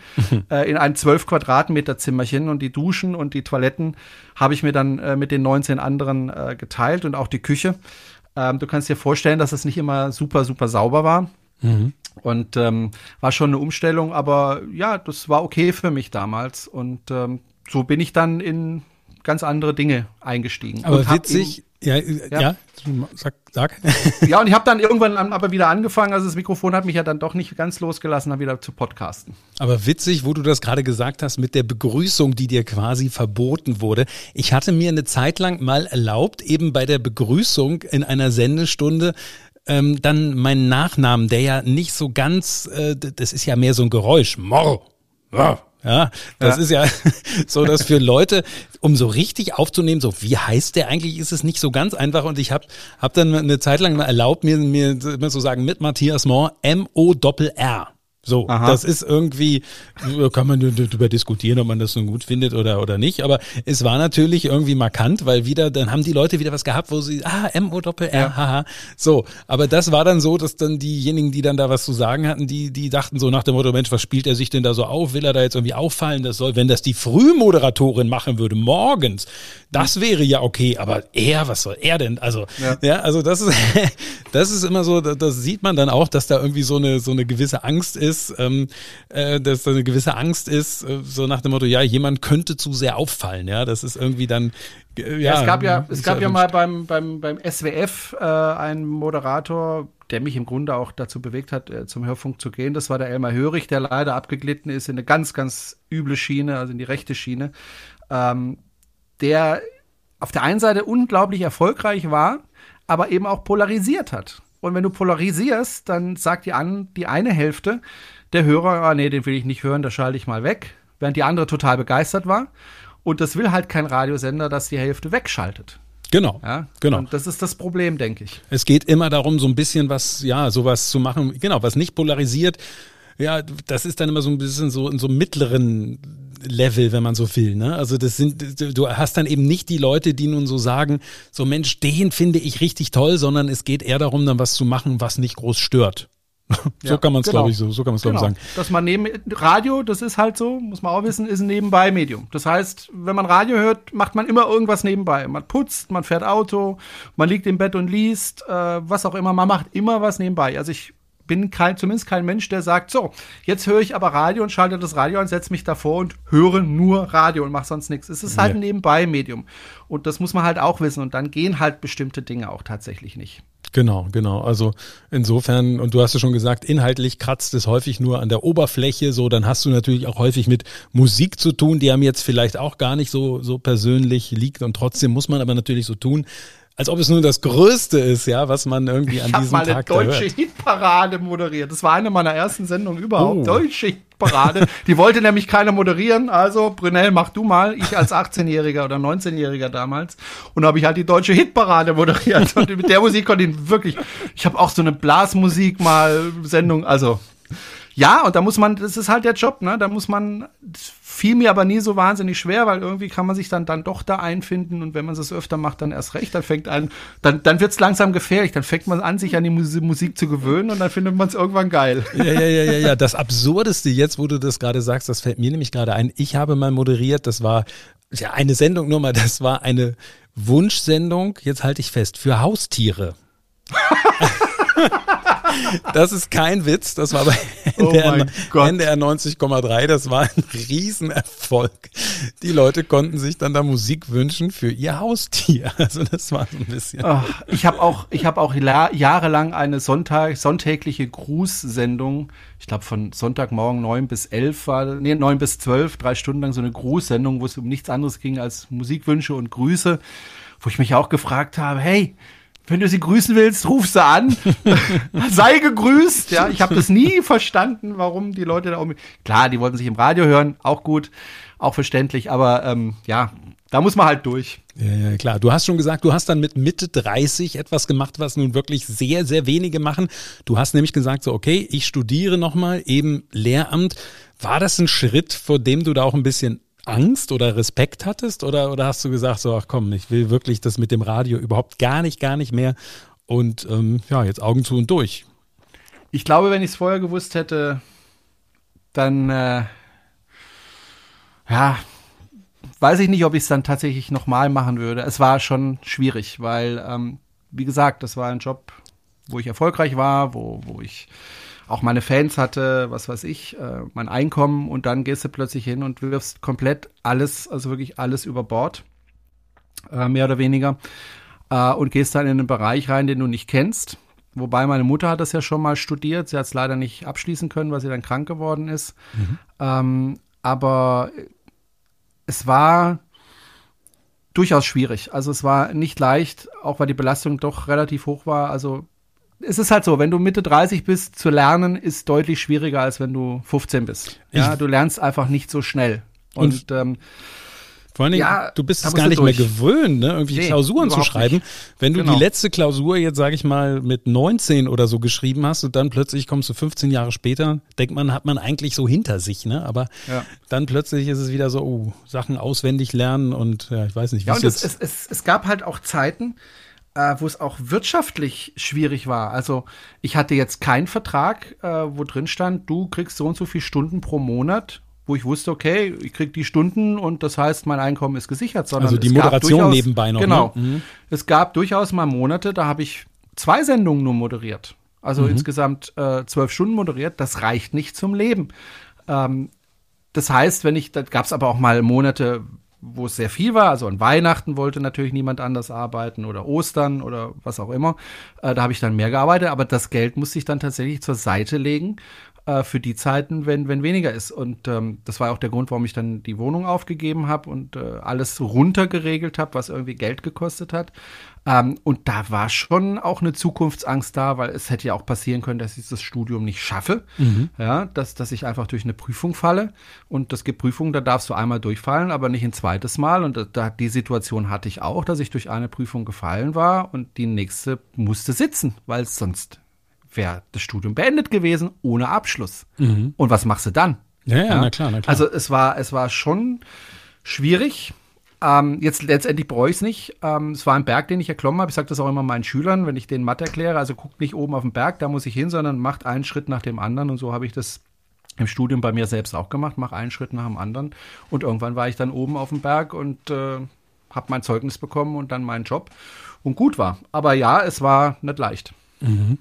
äh, in ein 12 Quadratmeter Zimmerchen und die Duschen und die Toiletten habe ich mir dann äh, mit den 19 anderen äh, geteilt und auch die Küche. Ähm, du kannst dir vorstellen, dass es nicht immer super, super sauber war. Mhm. Und ähm, war schon eine Umstellung, aber ja, das war okay für mich damals. Und ähm, so bin ich dann in ganz andere Dinge eingestiegen. Aber witzig, ja, ja, ja, sag, sag. ja, und ich habe dann irgendwann aber wieder angefangen, also das Mikrofon hat mich ja dann doch nicht ganz losgelassen, dann wieder zu podcasten. Aber witzig, wo du das gerade gesagt hast, mit der Begrüßung, die dir quasi verboten wurde. Ich hatte mir eine Zeit lang mal erlaubt, eben bei der Begrüßung in einer Sendestunde ähm, dann meinen Nachnamen, der ja nicht so ganz, äh, das ist ja mehr so ein Geräusch, Mor, ja, Ja, das ja. ist ja so, dass für Leute, um so richtig aufzunehmen, so wie heißt der eigentlich, ist es nicht so ganz einfach. Und ich habe hab dann eine Zeit lang mal erlaubt, mir, mir immer so sagen mit Matthias Mohr M-O-Doppel-R. So, Aha. das ist irgendwie, kann man darüber diskutieren, ob man das so gut findet oder, oder nicht. Aber es war natürlich irgendwie markant, weil wieder, dann haben die Leute wieder was gehabt, wo sie, ah, M-O-Doppel-R, ja. haha. So, aber das war dann so, dass dann diejenigen, die dann da was zu sagen hatten, die, die dachten so nach dem Motto, Mensch, was spielt er sich denn da so auf? Will er da jetzt irgendwie auffallen? Das soll, wenn das die Frühmoderatorin machen würde, morgens, das wäre ja okay. Aber er, was soll er denn? Also, ja, ja also das ist, das ist immer so, das sieht man dann auch, dass da irgendwie so eine, so eine gewisse Angst ist ist, ähm, äh, dass da eine gewisse Angst ist, äh, so nach dem Motto, ja, jemand könnte zu sehr auffallen, ja, das ist irgendwie dann äh, ja, ja, es gab ja, es gab ja mal beim, beim, beim SWF äh, einen Moderator, der mich im Grunde auch dazu bewegt hat, äh, zum Hörfunk zu gehen. Das war der Elmar Hörig, der leider abgeglitten ist in eine ganz, ganz üble Schiene, also in die rechte Schiene. Ähm, der auf der einen Seite unglaublich erfolgreich war, aber eben auch polarisiert hat. Und wenn du polarisierst, dann sagt die, an, die eine Hälfte der Hörer, ah, nee, den will ich nicht hören, da schalte ich mal weg, während die andere total begeistert war. Und das will halt kein Radiosender, dass die Hälfte wegschaltet. Genau. Ja, genau. Und das ist das Problem, denke ich. Es geht immer darum, so ein bisschen was, ja, sowas zu machen, genau, was nicht polarisiert. Ja, das ist dann immer so ein bisschen so in so mittleren Level, wenn man so will. Ne? Also das sind, du hast dann eben nicht die Leute, die nun so sagen, so Mensch, den finde ich richtig toll, sondern es geht eher darum, dann was zu machen, was nicht groß stört. so ja, kann man es, genau. glaube ich, so, so kann man es, genau. glaube ich, sagen. Dass man neben Radio, das ist halt so, muss man auch wissen, ist ein Nebenbei-Medium. Das heißt, wenn man Radio hört, macht man immer irgendwas nebenbei. Man putzt, man fährt Auto, man liegt im Bett und liest, äh, was auch immer. Man macht immer was nebenbei. Also ich bin kein, zumindest kein Mensch, der sagt, so, jetzt höre ich aber Radio und schalte das Radio an, setze mich davor und höre nur Radio und mache sonst nichts. Es ist halt ein Nebenbei-Medium. Und das muss man halt auch wissen. Und dann gehen halt bestimmte Dinge auch tatsächlich nicht. Genau, genau. Also insofern, und du hast ja schon gesagt, inhaltlich kratzt es häufig nur an der Oberfläche. So, dann hast du natürlich auch häufig mit Musik zu tun, die einem jetzt vielleicht auch gar nicht so, so persönlich liegt. Und trotzdem muss man aber natürlich so tun, als ob es nur das Größte ist, ja, was man irgendwie an ich diesem mal Tag eine deutsche Hitparade moderiert. Das war eine meiner ersten Sendungen überhaupt. Oh. Deutsche Hitparade. Die wollte nämlich keiner moderieren. Also, Brunel, mach du mal. Ich als 18-Jähriger oder 19-Jähriger damals. Und habe ich halt die deutsche Hitparade moderiert. Und mit der Musik konnte ich wirklich. Ich habe auch so eine Blasmusik mal Sendung. Also, ja, und da muss man, das ist halt der Job, ne? Da muss man, fiel mir aber nie so wahnsinnig schwer, weil irgendwie kann man sich dann, dann doch da einfinden und wenn man es öfter macht, dann erst recht, dann fängt an, dann, dann wird es langsam gefährlich, dann fängt man an, sich an die Musik zu gewöhnen und dann findet man es irgendwann geil. Ja, ja, ja, ja, ja. Das Absurdeste jetzt, wo du das gerade sagst, das fällt mir nämlich gerade ein. Ich habe mal moderiert, das war ja eine Sendung nur mal, das war eine Wunschsendung, jetzt halte ich fest, für Haustiere. Das ist kein Witz. Das war bei NDR, oh NDR 90,3. Das war ein Riesenerfolg. Die Leute konnten sich dann da Musik wünschen für ihr Haustier. Also das war so ein bisschen. Oh, ich habe auch, ich habe auch jahrelang eine Sonntag, sonntägliche Grußsendung. Ich glaube von Sonntagmorgen neun bis elf war, nee, neun bis zwölf, drei Stunden lang so eine Grußsendung, wo es um nichts anderes ging als Musikwünsche und Grüße, wo ich mich auch gefragt habe, hey, wenn du sie grüßen willst, ruf sie an. Sei gegrüßt. Ja, ich habe das nie verstanden, warum die Leute da um. Klar, die wollten sich im Radio hören, auch gut, auch verständlich, aber ähm, ja, da muss man halt durch. Ja, ja, klar. Du hast schon gesagt, du hast dann mit Mitte 30 etwas gemacht, was nun wirklich sehr, sehr wenige machen. Du hast nämlich gesagt, so, okay, ich studiere nochmal eben Lehramt. War das ein Schritt, vor dem du da auch ein bisschen Angst oder Respekt hattest? Oder, oder hast du gesagt, so, ach komm, ich will wirklich das mit dem Radio überhaupt gar nicht, gar nicht mehr und ähm, ja, jetzt Augen zu und durch? Ich glaube, wenn ich es vorher gewusst hätte, dann äh, ja, weiß ich nicht, ob ich es dann tatsächlich nochmal machen würde. Es war schon schwierig, weil, ähm, wie gesagt, das war ein Job, wo ich erfolgreich war, wo, wo ich auch meine Fans hatte, was weiß ich, äh, mein Einkommen und dann gehst du plötzlich hin und wirfst komplett alles, also wirklich alles über Bord, äh, mehr oder weniger, äh, und gehst dann in einen Bereich rein, den du nicht kennst. Wobei meine Mutter hat das ja schon mal studiert, sie hat es leider nicht abschließen können, weil sie dann krank geworden ist. Mhm. Ähm, aber es war durchaus schwierig. Also es war nicht leicht, auch weil die Belastung doch relativ hoch war. Also es ist halt so, wenn du Mitte 30 bist, zu lernen ist deutlich schwieriger, als wenn du 15 bist. Ja, ich, du lernst einfach nicht so schnell. Und, und ähm, vor allen Dingen, ja, du bist es gar nicht durch. mehr gewöhnt, ne, irgendwelche nee, Klausuren zu schreiben. Nicht. Wenn du genau. die letzte Klausur jetzt, sage ich mal, mit 19 oder so geschrieben hast und dann plötzlich kommst du 15 Jahre später, denkt man, hat man eigentlich so hinter sich, ne? Aber ja. dann plötzlich ist es wieder so, oh, Sachen auswendig lernen und ja, ich weiß nicht, wie ja, es jetzt. Es, es, es gab halt auch Zeiten, äh, wo es auch wirtschaftlich schwierig war. Also ich hatte jetzt keinen Vertrag, äh, wo drin stand, du kriegst so und so viele Stunden pro Monat wo ich wusste, okay, ich krieg die Stunden und das heißt, mein Einkommen ist gesichert. Sondern also die Moderation durchaus, nebenbei noch. Genau. Ne? Mhm. Es gab durchaus mal Monate, da habe ich zwei Sendungen nur moderiert. Also mhm. insgesamt äh, zwölf Stunden moderiert. Das reicht nicht zum Leben. Ähm, das heißt, wenn ich, da gab es aber auch mal Monate, wo es sehr viel war. Also an Weihnachten wollte natürlich niemand anders arbeiten oder Ostern oder was auch immer. Äh, da habe ich dann mehr gearbeitet, aber das Geld musste ich dann tatsächlich zur Seite legen äh, für die Zeiten, wenn, wenn weniger ist. Und ähm, das war auch der Grund, warum ich dann die Wohnung aufgegeben habe und äh, alles runtergeregelt habe, was irgendwie Geld gekostet hat. Ähm, und da war schon auch eine Zukunftsangst da, weil es hätte ja auch passieren können, dass ich das Studium nicht schaffe. Mhm. Ja, dass, dass ich einfach durch eine Prüfung falle. Und es gibt Prüfungen, da darfst du einmal durchfallen, aber nicht ein zweites Mal. Und da, die Situation hatte ich auch, dass ich durch eine Prüfung gefallen war und die nächste musste sitzen, weil es sonst wäre das Studium beendet gewesen ohne Abschluss. Mhm. Und was machst du dann? Ja, ja, ja, na klar, na klar. Also es war, es war schon schwierig. Ähm, jetzt letztendlich bereue ich es nicht. Ähm, es war ein Berg, den ich erklommen habe. Ich sage das auch immer meinen Schülern, wenn ich den Mathe erkläre. Also guckt nicht oben auf den Berg, da muss ich hin, sondern macht einen Schritt nach dem anderen. Und so habe ich das im Studium bei mir selbst auch gemacht. Mach einen Schritt nach dem anderen. Und irgendwann war ich dann oben auf dem Berg und äh, habe mein Zeugnis bekommen und dann meinen Job. Und gut war. Aber ja, es war nicht leicht. Mhm.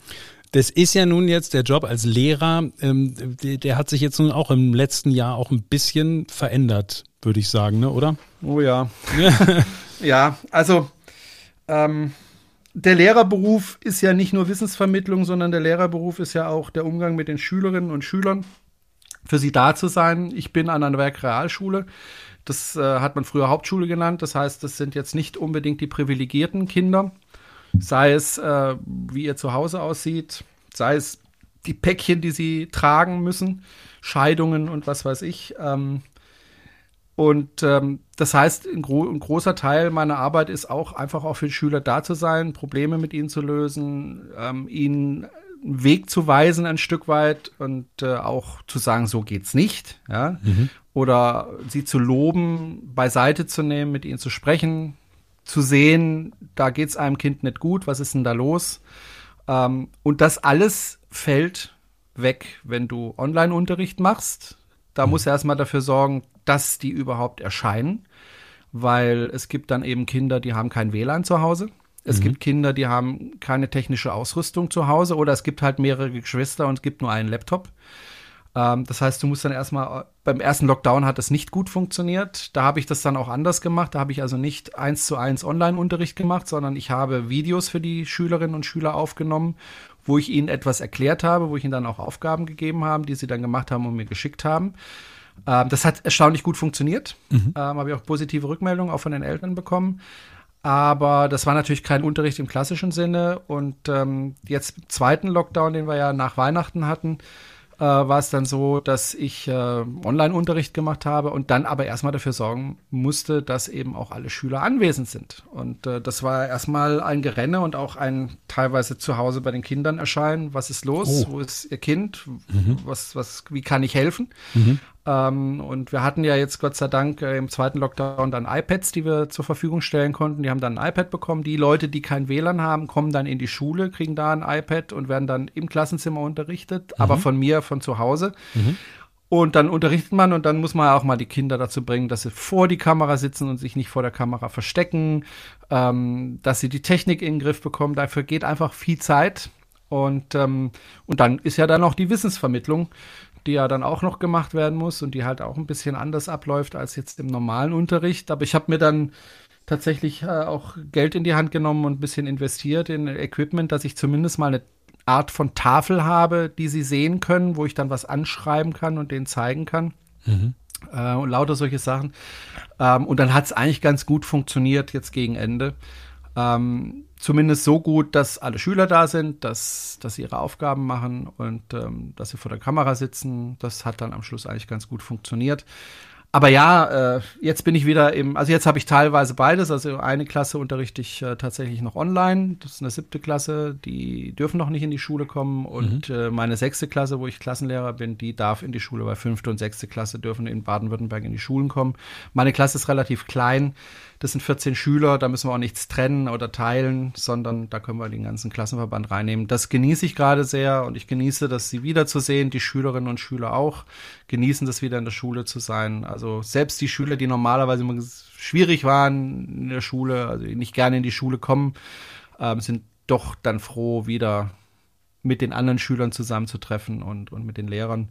Das ist ja nun jetzt der Job als Lehrer, ähm, der, der, hat sich jetzt nun auch im letzten Jahr auch ein bisschen verändert, würde ich sagen, ne, oder? Oh ja. ja, also ähm, der Lehrerberuf ist ja nicht nur Wissensvermittlung, sondern der Lehrerberuf ist ja auch der Umgang mit den Schülerinnen und Schülern, für sie da zu sein. Ich bin an einer Werkrealschule. Das äh, hat man früher Hauptschule genannt. Das heißt, das sind jetzt nicht unbedingt die privilegierten Kinder, sei es, äh, wie ihr zu Hause aussieht, sei es die Päckchen, die sie tragen müssen, Scheidungen und was weiß ich. Ähm, und ähm, das heißt, ein, gro ein, großer Teil meiner Arbeit ist auch einfach auch für Schüler da zu sein, Probleme mit ihnen zu lösen, ähm, ihnen einen Weg zu weisen ein Stück weit und äh, auch zu sagen, so geht's nicht, ja, mhm. oder sie zu loben, beiseite zu nehmen, mit ihnen zu sprechen, zu sehen, da geht es einem Kind nicht gut, was ist denn da los? Ähm, und das alles fällt weg, wenn du Online-Unterricht machst. Da mhm. musst du erstmal dafür sorgen, dass die überhaupt erscheinen, weil es gibt dann eben Kinder, die haben kein WLAN zu Hause. Es mhm. gibt Kinder, die haben keine technische Ausrüstung zu Hause oder es gibt halt mehrere Geschwister und es gibt nur einen Laptop. Ähm, das heißt, du musst dann erstmal, beim ersten Lockdown hat das nicht gut funktioniert. Da habe ich das dann auch anders gemacht. Da habe ich also nicht eins zu eins Online-Unterricht gemacht, sondern ich habe Videos für die Schülerinnen und Schüler aufgenommen, wo ich ihnen etwas erklärt habe, wo ich ihnen dann auch Aufgaben gegeben habe, die sie dann gemacht haben und mir geschickt haben. Ähm, das hat erstaunlich gut funktioniert. Mhm. Ähm, habe ich auch positive Rückmeldungen auch von den Eltern bekommen. Aber das war natürlich kein Unterricht im klassischen Sinne. Und ähm, jetzt zweiten Lockdown, den wir ja nach Weihnachten hatten, äh, war es dann so, dass ich äh, Online-Unterricht gemacht habe und dann aber erstmal dafür sorgen musste, dass eben auch alle Schüler anwesend sind. Und äh, das war erstmal ein Gerenne und auch ein teilweise zu Hause bei den Kindern erscheinen. Was ist los? Oh. Wo ist ihr Kind? Mhm. Was, was, wie kann ich helfen? Mhm. Ähm, und wir hatten ja jetzt Gott sei Dank äh, im zweiten Lockdown dann iPads, die wir zur Verfügung stellen konnten. Die haben dann ein iPad bekommen. Die Leute, die kein WLAN haben, kommen dann in die Schule, kriegen da ein iPad und werden dann im Klassenzimmer unterrichtet, mhm. aber von mir, von zu Hause. Mhm. Und dann unterrichtet man und dann muss man auch mal die Kinder dazu bringen, dass sie vor die Kamera sitzen und sich nicht vor der Kamera verstecken, ähm, dass sie die Technik in den Griff bekommen. Dafür geht einfach viel Zeit. Und, ähm, und dann ist ja dann noch die Wissensvermittlung, die ja dann auch noch gemacht werden muss und die halt auch ein bisschen anders abläuft als jetzt im normalen Unterricht. Aber ich habe mir dann tatsächlich äh, auch Geld in die Hand genommen und ein bisschen investiert in Equipment, dass ich zumindest mal eine Art von Tafel habe, die sie sehen können, wo ich dann was anschreiben kann und denen zeigen kann. Mhm. Äh, und lauter solche Sachen. Ähm, und dann hat es eigentlich ganz gut funktioniert jetzt gegen Ende. Ähm, zumindest so gut, dass alle Schüler da sind, dass, dass sie ihre Aufgaben machen und ähm, dass sie vor der Kamera sitzen. Das hat dann am Schluss eigentlich ganz gut funktioniert. Aber ja, äh, jetzt bin ich wieder im, also jetzt habe ich teilweise beides. Also eine Klasse unterrichte ich äh, tatsächlich noch online. Das ist eine siebte Klasse, die dürfen noch nicht in die Schule kommen. Und mhm. äh, meine sechste Klasse, wo ich Klassenlehrer bin, die darf in die Schule, weil fünfte und sechste Klasse dürfen in Baden-Württemberg in die Schulen kommen. Meine Klasse ist relativ klein. Das sind 14 Schüler, da müssen wir auch nichts trennen oder teilen, sondern da können wir den ganzen Klassenverband reinnehmen. Das genieße ich gerade sehr und ich genieße, das sie wiederzusehen, die Schülerinnen und Schüler auch genießen das wieder in der Schule zu sein. Also selbst die Schüler, die normalerweise immer schwierig waren in der Schule, also nicht gerne in die Schule kommen, ähm, sind doch dann froh, wieder mit den anderen Schülern zusammenzutreffen und, und mit den Lehrern.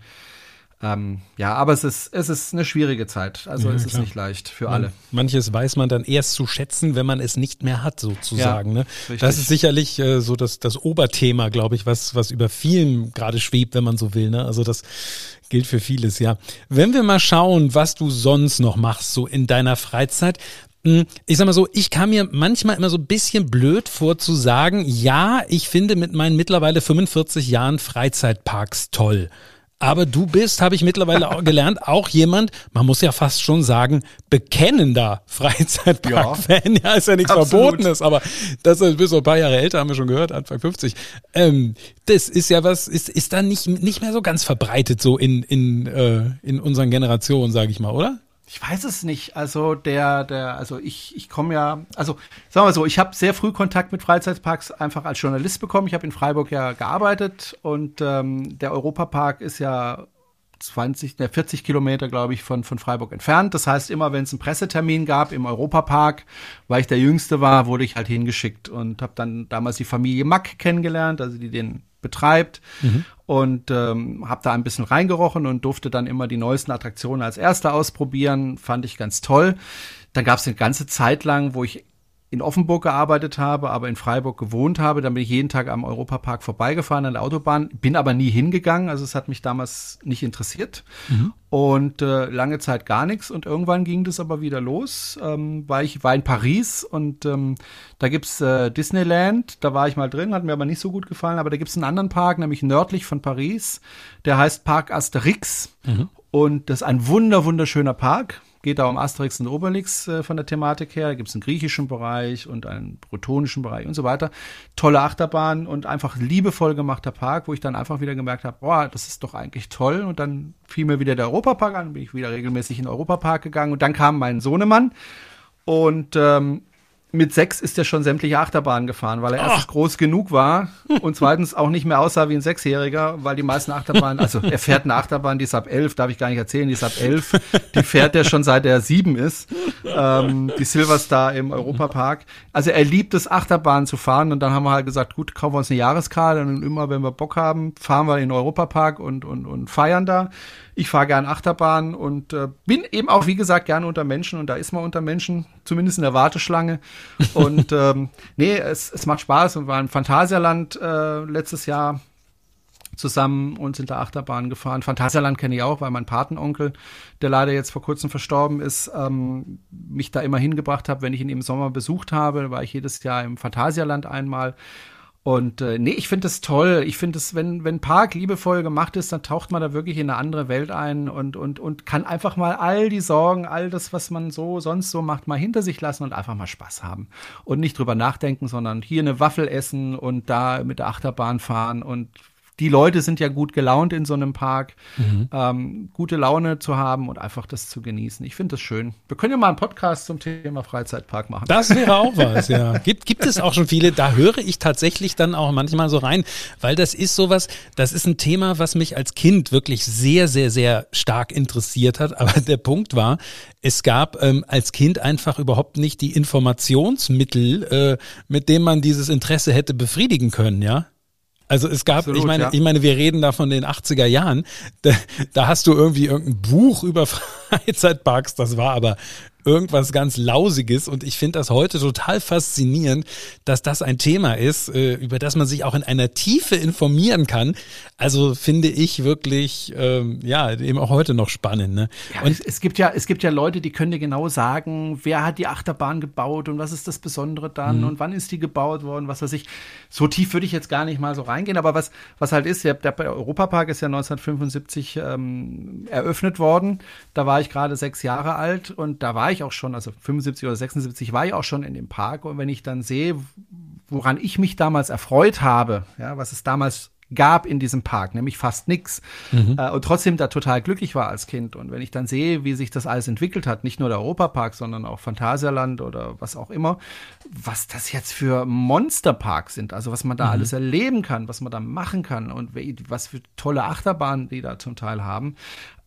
Ähm, ja, aber es ist, es ist eine schwierige Zeit. Also ja, es klar. ist nicht leicht für Man, alle. Manches weiß man dann erst zu schätzen, wenn man es nicht mehr hat, sozusagen. Ja, ne? Das ist sicherlich äh, so das, das Oberthema, glaube ich, was, was über vielen gerade schwebt, wenn man so will. Ne? Also das gilt für vieles, ja. Wenn wir mal schauen, was du sonst noch machst, so in deiner Freizeit, hm, ich sag mal so, ich kam mir manchmal immer so ein bisschen blöd vor zu sagen, ja, ich finde mit meinen mittlerweile 45 Jahren Freizeitparks toll. Aber du bist, habe ich mittlerweile auch gelernt, auch jemand, man muss ja fast schon sagen, bekennender Freizeitpark-Fan. Ja. ja, ist ja nichts Absolut. Verbotenes, aber das du bist so ein paar Jahre älter, haben wir schon gehört, Anfang 50. Ähm, das ist ja was, ist, ist da nicht, nicht mehr so ganz verbreitet so in, in, äh, in unseren Generationen, sage ich mal, oder? Ich weiß es nicht. Also der, der, also ich, ich komme ja, also sagen wir so, ich habe sehr früh Kontakt mit Freizeitparks einfach als Journalist bekommen. Ich habe in Freiburg ja gearbeitet und ähm, der Europapark ist ja 20, ne, 40 Kilometer, glaube ich, von, von Freiburg entfernt. Das heißt, immer wenn es einen Pressetermin gab im Europapark, weil ich der Jüngste war, wurde ich halt hingeschickt und habe dann damals die Familie Mack kennengelernt, also die den betreibt. Mhm. Und ähm, habe da ein bisschen reingerochen und durfte dann immer die neuesten Attraktionen als Erster ausprobieren. Fand ich ganz toll. Dann gab es eine ganze Zeit lang, wo ich in Offenburg gearbeitet habe, aber in Freiburg gewohnt habe. Dann bin ich jeden Tag am Europapark vorbeigefahren an der Autobahn, bin aber nie hingegangen. Also es hat mich damals nicht interessiert. Mhm. Und äh, lange Zeit gar nichts. Und irgendwann ging das aber wieder los, ähm, weil ich war in Paris und ähm, da gibt's äh, Disneyland. Da war ich mal drin, hat mir aber nicht so gut gefallen. Aber da gibt's einen anderen Park, nämlich nördlich von Paris. Der heißt Park Asterix. Mhm. Und das ist ein wunder, wunderschöner Park geht da um Asterix und Obelix äh, von der Thematik her. Da gibt es einen griechischen Bereich und einen bretonischen Bereich und so weiter. Tolle Achterbahn und einfach liebevoll gemachter Park, wo ich dann einfach wieder gemerkt habe, boah, das ist doch eigentlich toll. Und dann fiel mir wieder der Europapark an, bin ich wieder regelmäßig in den Europapark gegangen und dann kam mein Sohnemann und ähm, mit sechs ist er schon sämtliche Achterbahnen gefahren, weil er erstens oh. groß genug war und zweitens auch nicht mehr aussah wie ein Sechsjähriger, weil die meisten Achterbahnen, also er fährt eine Achterbahn, die ist ab elf, darf ich gar nicht erzählen, die ist ab elf, die fährt er schon seit er sieben ist, ähm, die Silverstar im Europapark. Also er liebt es, Achterbahnen zu fahren und dann haben wir halt gesagt, gut, kaufen wir uns eine Jahreskarte und immer, wenn wir Bock haben, fahren wir in den Europapark und, und, und feiern da. Ich fahre gern Achterbahn und äh, bin eben auch, wie gesagt, gerne unter Menschen und da ist man unter Menschen, zumindest in der Warteschlange. Und ähm, nee, es, es macht Spaß und war im Phantasialand äh, letztes Jahr zusammen und sind da Achterbahn gefahren. Phantasialand kenne ich auch, weil mein Patenonkel, der leider jetzt vor kurzem verstorben ist, ähm, mich da immer hingebracht hat, wenn ich ihn im Sommer besucht habe. War ich jedes Jahr im Phantasialand einmal und äh, nee, ich finde es toll. Ich finde es, wenn, wenn Park liebevoll gemacht ist, dann taucht man da wirklich in eine andere Welt ein und, und, und kann einfach mal all die Sorgen, all das, was man so sonst so macht, mal hinter sich lassen und einfach mal Spaß haben. Und nicht drüber nachdenken, sondern hier eine Waffel essen und da mit der Achterbahn fahren und die Leute sind ja gut gelaunt in so einem Park, mhm. ähm, gute Laune zu haben und einfach das zu genießen. Ich finde das schön. Wir können ja mal einen Podcast zum Thema Freizeitpark machen. Das wäre auch was, ja. Gibt, gibt es auch schon viele, da höre ich tatsächlich dann auch manchmal so rein, weil das ist sowas, das ist ein Thema, was mich als Kind wirklich sehr, sehr, sehr stark interessiert hat. Aber der Punkt war, es gab ähm, als Kind einfach überhaupt nicht die Informationsmittel, äh, mit denen man dieses Interesse hätte befriedigen können, ja. Also es gab, Absolut, ich meine, ja. ich meine, wir reden da von den 80er Jahren. Da, da, hast du irgendwie irgendein Buch über Freizeitparks, das war aber irgendwas ganz Lausiges. Und ich finde das heute total faszinierend, dass das ein Thema ist, äh, über das man sich auch in einer Tiefe informieren kann. Also finde ich wirklich, ähm, ja, eben auch heute noch spannend. Ne? Ja, und es, es, gibt ja, es gibt ja Leute, die können dir genau sagen, wer hat die Achterbahn gebaut und was ist das Besondere dann mhm. und wann ist die gebaut worden, was weiß ich. So tief würde ich jetzt gar nicht mal so reingehen. Aber was, was halt ist, der, der Europapark ist ja 1975 ähm, eröffnet worden. Da war ich gerade sechs Jahre alt und da war ich auch schon, also 75 oder 76 war ich auch schon in dem Park. Und wenn ich dann sehe, woran ich mich damals erfreut habe, ja, was es damals gab in diesem Park, nämlich fast nichts. Mhm. Äh, und trotzdem da total glücklich war als Kind. Und wenn ich dann sehe, wie sich das alles entwickelt hat, nicht nur der Europapark, sondern auch Phantasialand oder was auch immer, was das jetzt für Monsterparks sind, also was man da mhm. alles erleben kann, was man da machen kann und was für tolle Achterbahnen die da zum Teil haben.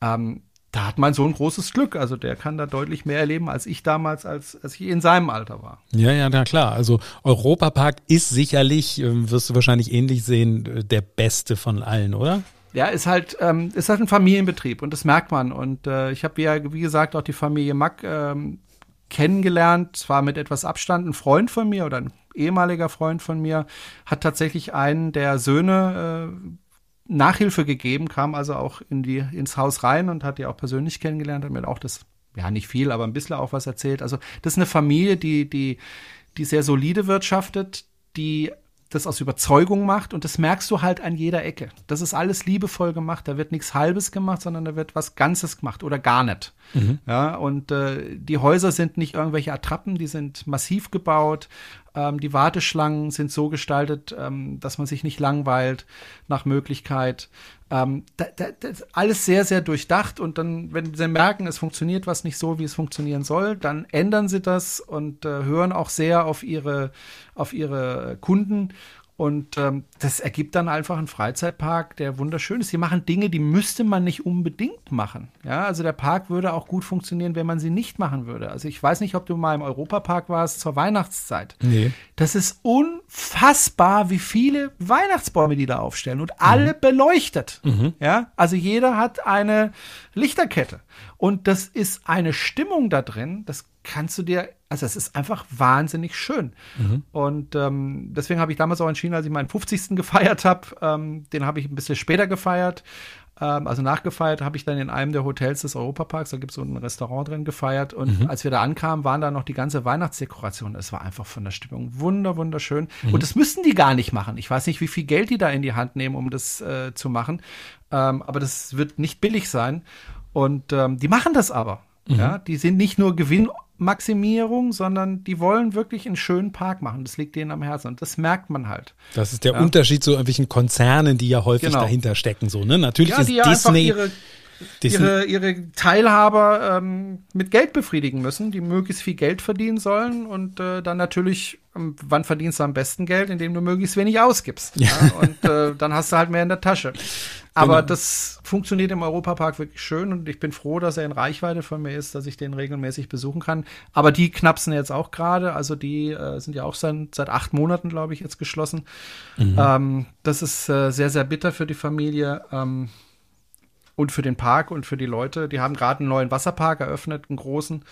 Ähm, da hat mein Sohn großes Glück. Also der kann da deutlich mehr erleben als ich damals, als, als ich in seinem Alter war. Ja, ja, na klar. Also Europapark ist sicherlich, äh, wirst du wahrscheinlich ähnlich sehen, äh, der beste von allen, oder? Ja, ist halt, ähm, ist halt ein Familienbetrieb und das merkt man. Und äh, ich habe ja, wie gesagt, auch die Familie Mack ähm, kennengelernt, zwar mit etwas Abstand. Ein Freund von mir oder ein ehemaliger Freund von mir hat tatsächlich einen der Söhne äh, Nachhilfe gegeben, kam also auch in die, ins Haus rein und hat die auch persönlich kennengelernt, hat mir auch das, ja, nicht viel, aber ein bisschen auch was erzählt. Also, das ist eine Familie, die, die, die sehr solide wirtschaftet, die das aus Überzeugung macht und das merkst du halt an jeder Ecke. Das ist alles liebevoll gemacht, da wird nichts Halbes gemacht, sondern da wird was Ganzes gemacht oder gar nicht. Mhm. Ja, und äh, die Häuser sind nicht irgendwelche Attrappen, die sind massiv gebaut. Ähm, die Warteschlangen sind so gestaltet, ähm, dass man sich nicht langweilt nach Möglichkeit. Ähm, da, da, das alles sehr, sehr durchdacht und dann, wenn sie merken, es funktioniert was nicht so, wie es funktionieren soll, dann ändern sie das und äh, hören auch sehr auf ihre, auf ihre Kunden und ähm, das ergibt dann einfach einen Freizeitpark, der wunderschön ist. Sie machen Dinge, die müsste man nicht unbedingt machen. Ja, also der Park würde auch gut funktionieren, wenn man sie nicht machen würde. Also ich weiß nicht, ob du mal im Europapark warst zur Weihnachtszeit. Nee. Das ist unfassbar, wie viele Weihnachtsbäume die da aufstellen und alle mhm. beleuchtet. Mhm. Ja, also jeder hat eine Lichterkette. Und das ist eine Stimmung da drin, das kannst du dir, also es ist einfach wahnsinnig schön. Mhm. Und ähm, deswegen habe ich damals auch entschieden, als ich meinen 50. gefeiert habe, ähm, den habe ich ein bisschen später gefeiert. Ähm, also nachgefeiert habe ich dann in einem der Hotels des Europaparks, da gibt es so ein Restaurant drin, gefeiert. Und mhm. als wir da ankamen, waren da noch die ganze Weihnachtsdekoration. Es war einfach von der Stimmung wunder, wunderschön. Mhm. Und das müssten die gar nicht machen. Ich weiß nicht, wie viel Geld die da in die Hand nehmen, um das äh, zu machen. Ähm, aber das wird nicht billig sein. Und ähm, die machen das aber. Mhm. Ja, die sind nicht nur Gewinnmaximierung, sondern die wollen wirklich einen schönen Park machen. Das liegt denen am Herzen und das merkt man halt. Das ist der ja. Unterschied zu irgendwelchen Konzernen, die ja häufig genau. dahinter stecken. So, ne? Natürlich ja, ist Disney. Ihre, ihre, Teilhaber ähm, mit Geld befriedigen müssen, die möglichst viel Geld verdienen sollen und äh, dann natürlich, ähm, wann verdienst du am besten Geld, indem du möglichst wenig ausgibst. Ja. ja und äh, dann hast du halt mehr in der Tasche. Aber genau. das funktioniert im Europapark wirklich schön und ich bin froh, dass er in Reichweite von mir ist, dass ich den regelmäßig besuchen kann. Aber die knapsen jetzt auch gerade, also die äh, sind ja auch seit, seit acht Monaten, glaube ich, jetzt geschlossen. Mhm. Ähm, das ist äh, sehr, sehr bitter für die Familie. Ähm, und für den Park und für die Leute. Die haben gerade einen neuen Wasserpark eröffnet, einen großen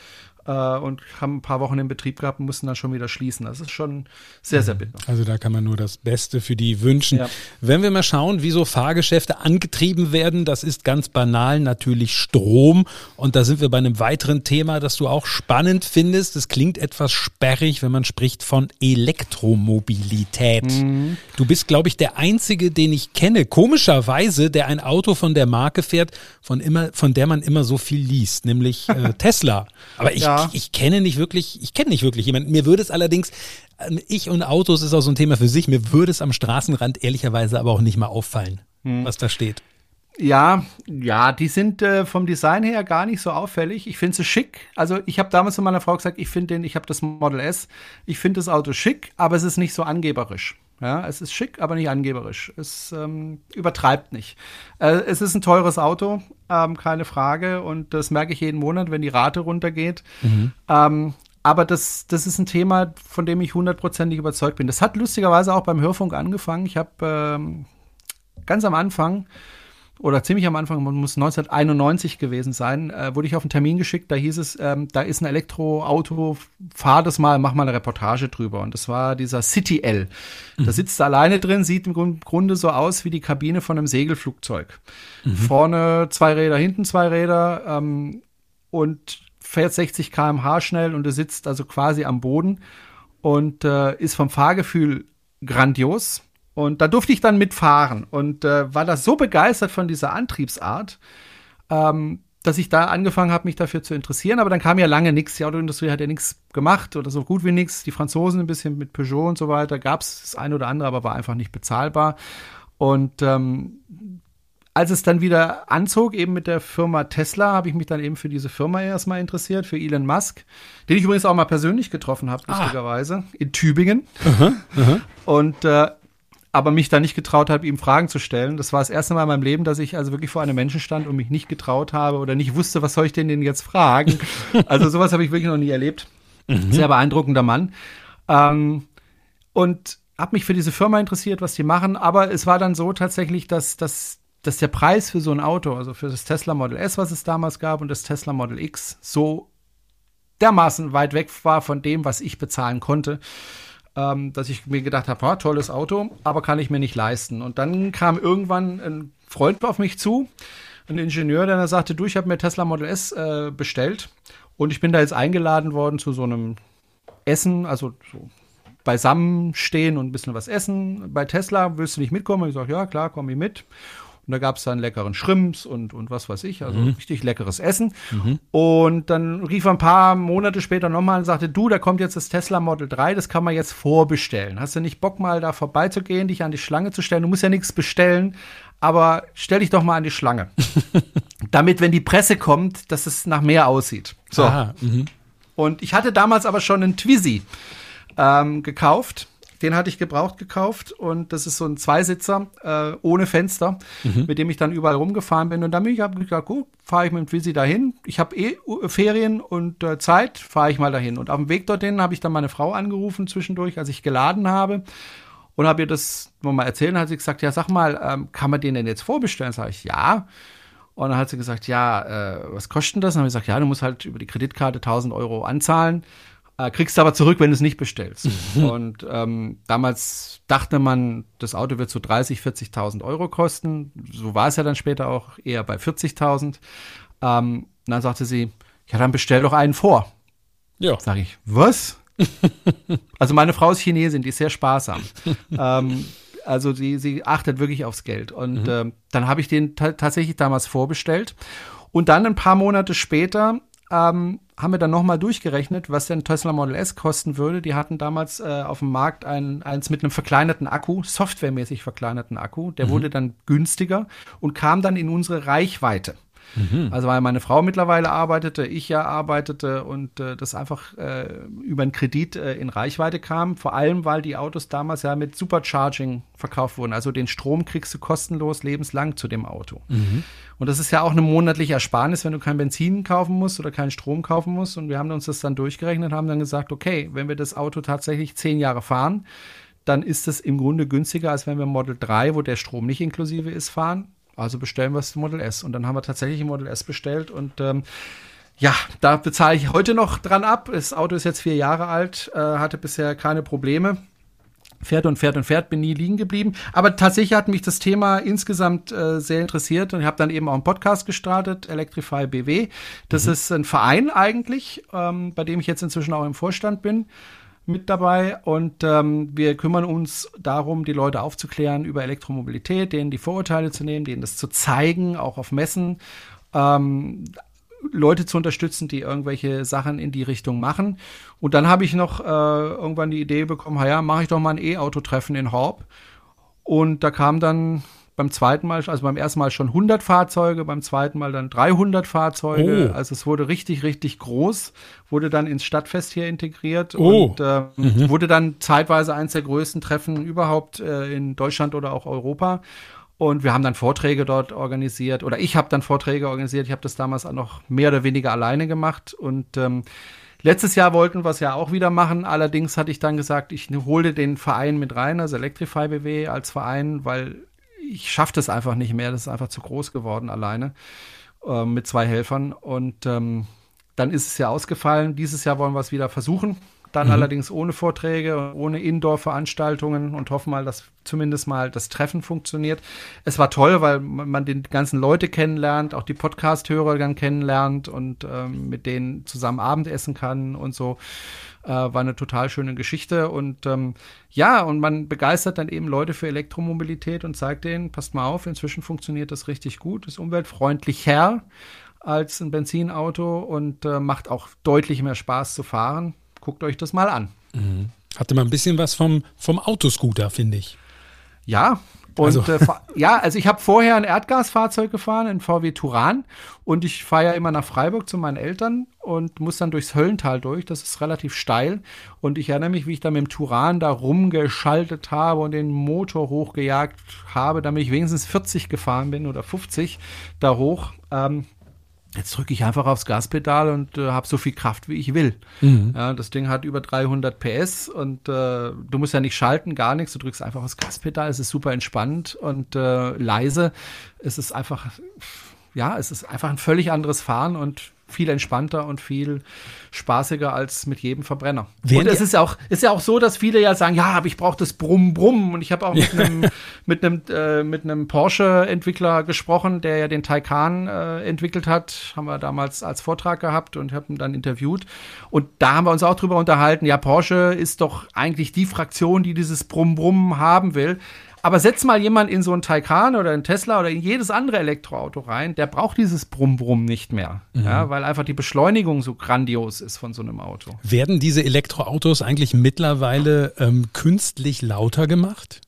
äh, und haben ein paar Wochen in Betrieb gehabt und mussten dann schon wieder schließen. Das ist schon sehr, sehr bitter. Also da kann man nur das Beste für die wünschen. Ja. Wenn wir mal schauen, wie so Fahrgeschäfte angetrieben werden, das ist ganz banal natürlich Strom. Und da sind wir bei einem weiteren Thema, das du auch spannend findest. Es klingt etwas sperrig, wenn man spricht von Elektromobilität. Mhm. Du bist, glaube ich, der Einzige, den ich kenne, komischerweise, der ein Auto von der Marke fährt, von, immer, von der man immer so viel liest, nämlich äh, Tesla. Aber ich ja ja. ich, ich kenne nicht wirklich, ich kenne nicht wirklich jemanden. Mir würde es allerdings, ähm, ich und Autos ist auch so ein Thema für sich, mir würde es am Straßenrand ehrlicherweise aber auch nicht mal auffallen, hm. was da steht. Ja, ja, die sind äh, vom Design her gar nicht so auffällig. Ich finde sie schick. Also ich habe damals zu meiner Frau gesagt, ich finde den, ich habe das Model S, ich finde das Auto schick, aber es ist nicht so angeberisch. Ja, es ist schick, aber nicht angeberisch. Es ähm, übertreibt nicht. Äh, es ist ein teures Auto, ähm, keine Frage. Und das merke ich jeden Monat, wenn die Rate runtergeht. Mhm. Ähm, aber das, das ist ein Thema, von dem ich hundertprozentig überzeugt bin. Das hat lustigerweise auch beim Hörfunk angefangen. Ich habe ähm, ganz am Anfang oder ziemlich am Anfang, man muss 1991 gewesen sein, äh, wurde ich auf einen Termin geschickt, da hieß es, ähm, da ist ein Elektroauto, fahr das mal, mach mal eine Reportage drüber. Und das war dieser City L. Mhm. Da sitzt er alleine drin, sieht im Grunde so aus wie die Kabine von einem Segelflugzeug. Mhm. Vorne zwei Räder, hinten zwei Räder ähm, und fährt 60 km/h schnell und er sitzt also quasi am Boden und äh, ist vom Fahrgefühl grandios und da durfte ich dann mitfahren und äh, war da so begeistert von dieser Antriebsart, ähm, dass ich da angefangen habe, mich dafür zu interessieren. Aber dann kam ja lange nichts. Die Autoindustrie hat ja nichts gemacht oder so gut wie nichts. Die Franzosen ein bisschen mit Peugeot und so weiter. Gab es das eine oder andere, aber war einfach nicht bezahlbar. Und ähm, als es dann wieder anzog, eben mit der Firma Tesla, habe ich mich dann eben für diese Firma erstmal interessiert, für Elon Musk, den ich übrigens auch mal persönlich getroffen habe, ah. lustigerweise, in Tübingen. Aha, aha. Und äh, aber mich da nicht getraut habe, ihm Fragen zu stellen. Das war das erste Mal in meinem Leben, dass ich also wirklich vor einem Menschen stand und mich nicht getraut habe oder nicht wusste, was soll ich denn denn jetzt fragen. also sowas habe ich wirklich noch nie erlebt. Mhm. Sehr beeindruckender Mann. Ähm, und habe mich für diese Firma interessiert, was die machen. Aber es war dann so tatsächlich, dass, dass, dass der Preis für so ein Auto, also für das Tesla Model S, was es damals gab, und das Tesla Model X, so dermaßen weit weg war von dem, was ich bezahlen konnte, ähm, dass ich mir gedacht habe, tolles Auto, aber kann ich mir nicht leisten. Und dann kam irgendwann ein Freund auf mich zu, ein Ingenieur, der sagte, du, ich habe mir Tesla Model S äh, bestellt und ich bin da jetzt eingeladen worden zu so einem Essen, also so beisammenstehen und ein bisschen was essen bei Tesla. Willst du nicht mitkommen? Ich sage, ja, klar, komme ich mit. Und da gab es dann leckeren Shrimps und, und was weiß ich, also mhm. richtig leckeres Essen. Mhm. Und dann rief er ein paar Monate später nochmal und sagte, du, da kommt jetzt das Tesla Model 3, das kann man jetzt vorbestellen. Hast du nicht Bock mal da vorbeizugehen, dich an die Schlange zu stellen? Du musst ja nichts bestellen, aber stell dich doch mal an die Schlange. Damit, wenn die Presse kommt, dass es nach mehr aussieht. So. Aha, mhm. und ich hatte damals aber schon einen Twizy ähm, gekauft den hatte ich gebraucht gekauft und das ist so ein Zweisitzer äh, ohne Fenster, mhm. mit dem ich dann überall rumgefahren bin. Und dann bin ich hab gesagt, gut, fahre ich mit dem Twizy dahin. Ich habe eh Ferien und äh, Zeit, fahre ich mal dahin. Und auf dem Weg dorthin habe ich dann meine Frau angerufen zwischendurch, als ich geladen habe und habe ihr das mal erzählt. Hat sie gesagt, ja, sag mal, ähm, kann man den denn jetzt vorbestellen? Sag ich, ja. Und dann hat sie gesagt, ja, äh, was kostet denn das? Und dann habe ich gesagt, ja, du musst halt über die Kreditkarte 1000 Euro anzahlen. Äh, kriegst du aber zurück, wenn du es nicht bestellst. Mhm. Und ähm, damals dachte man, das Auto wird so 30, 40.000 Euro kosten. So war es ja dann später auch eher bei 40.000. Ähm, dann sagte sie, ja, dann bestell doch einen vor. Ja. Sag ich, was? also meine Frau ist Chinesin, die ist sehr sparsam. ähm, also sie, sie achtet wirklich aufs Geld. Und mhm. ähm, dann habe ich den tatsächlich damals vorbestellt. Und dann ein paar Monate später ähm, haben wir dann nochmal durchgerechnet, was denn Tesla Model S kosten würde. Die hatten damals äh, auf dem Markt ein, eins mit einem verkleinerten Akku, softwaremäßig verkleinerten Akku. Der mhm. wurde dann günstiger und kam dann in unsere Reichweite. Mhm. Also weil meine Frau mittlerweile arbeitete, ich ja arbeitete und äh, das einfach äh, über einen Kredit äh, in Reichweite kam. Vor allem, weil die Autos damals ja mit Supercharging verkauft wurden. Also den Strom kriegst du kostenlos lebenslang zu dem Auto. Mhm. Und das ist ja auch eine monatliche Ersparnis, wenn du kein Benzin kaufen musst oder keinen Strom kaufen musst. Und wir haben uns das dann durchgerechnet und haben dann gesagt, okay, wenn wir das Auto tatsächlich zehn Jahre fahren, dann ist es im Grunde günstiger, als wenn wir Model 3, wo der Strom nicht inklusive ist, fahren. Also bestellen wir das Model S. Und dann haben wir tatsächlich ein Model S bestellt und ähm, ja, da bezahle ich heute noch dran ab. Das Auto ist jetzt vier Jahre alt, äh, hatte bisher keine Probleme. Fährt und fährt und fährt, bin nie liegen geblieben. Aber tatsächlich hat mich das Thema insgesamt äh, sehr interessiert und ich habe dann eben auch einen Podcast gestartet, Electrify BW. Das mhm. ist ein Verein eigentlich, ähm, bei dem ich jetzt inzwischen auch im Vorstand bin mit dabei und ähm, wir kümmern uns darum, die Leute aufzuklären über Elektromobilität, denen die Vorurteile zu nehmen, denen das zu zeigen, auch auf Messen, ähm, Leute zu unterstützen, die irgendwelche Sachen in die Richtung machen. Und dann habe ich noch äh, irgendwann die Idee bekommen, ja, mache ich doch mal ein E-Auto-Treffen in Horb. Und da kam dann beim zweiten Mal, also beim ersten Mal schon 100 Fahrzeuge, beim zweiten Mal dann 300 Fahrzeuge. Oh. Also es wurde richtig, richtig groß, wurde dann ins Stadtfest hier integriert oh. und äh, mhm. wurde dann zeitweise eins der größten Treffen überhaupt äh, in Deutschland oder auch Europa. Und wir haben dann Vorträge dort organisiert oder ich habe dann Vorträge organisiert. Ich habe das damals auch noch mehr oder weniger alleine gemacht und ähm, Letztes Jahr wollten wir es ja auch wieder machen. Allerdings hatte ich dann gesagt, ich hole den Verein mit rein, also Electrify BW als Verein, weil ich schaffe das einfach nicht mehr. Das ist einfach zu groß geworden alleine äh, mit zwei Helfern. Und ähm, dann ist es ja ausgefallen. Dieses Jahr wollen wir es wieder versuchen. Dann mhm. allerdings ohne Vorträge, ohne Indoor-Veranstaltungen und hoffen mal, dass zumindest mal das Treffen funktioniert. Es war toll, weil man den ganzen Leute kennenlernt, auch die Podcast-Hörer dann kennenlernt und ähm, mit denen zusammen Abendessen kann und so. Äh, war eine total schöne Geschichte und ähm, ja, und man begeistert dann eben Leute für Elektromobilität und zeigt denen, passt mal auf, inzwischen funktioniert das richtig gut, ist umweltfreundlicher als ein Benzinauto und äh, macht auch deutlich mehr Spaß zu fahren. Guckt euch das mal an. Mhm. Hatte mal ein bisschen was vom, vom Autoscooter, finde ich. Ja, und also. Äh, ja, also ich habe vorher ein Erdgasfahrzeug gefahren, ein VW Turan. Und ich fahre ja immer nach Freiburg zu meinen Eltern und muss dann durchs Höllental durch. Das ist relativ steil. Und ich erinnere mich, wie ich da mit dem Turan da rumgeschaltet habe und den Motor hochgejagt habe, damit ich wenigstens 40 gefahren bin oder 50 da hoch. Ähm, Jetzt drücke ich einfach aufs Gaspedal und äh, habe so viel Kraft, wie ich will. Mhm. Ja, das Ding hat über 300 PS und äh, du musst ja nicht schalten, gar nichts. Du drückst einfach aufs Gaspedal. Es ist super entspannt und äh, leise. Es ist einfach, ja, es ist einfach ein völlig anderes Fahren und viel entspannter und viel spaßiger als mit jedem Verbrenner. Während und es ist ja auch ist ja auch so, dass viele ja sagen, ja, aber ich brauche das Brumm Brumm. Und ich habe auch mit einem mit einem äh, mit einem Porsche Entwickler gesprochen, der ja den Taycan äh, entwickelt hat, haben wir damals als Vortrag gehabt und haben ihn dann interviewt. Und da haben wir uns auch drüber unterhalten, ja, Porsche ist doch eigentlich die Fraktion, die dieses Brumm Brumm haben will. Aber setz mal jemand in so einen Taycan oder einen Tesla oder in jedes andere Elektroauto rein, der braucht dieses Brumm-Brumm nicht mehr. Mhm. Ja, weil einfach die Beschleunigung so grandios ist von so einem Auto. Werden diese Elektroautos eigentlich mittlerweile ähm, künstlich lauter gemacht?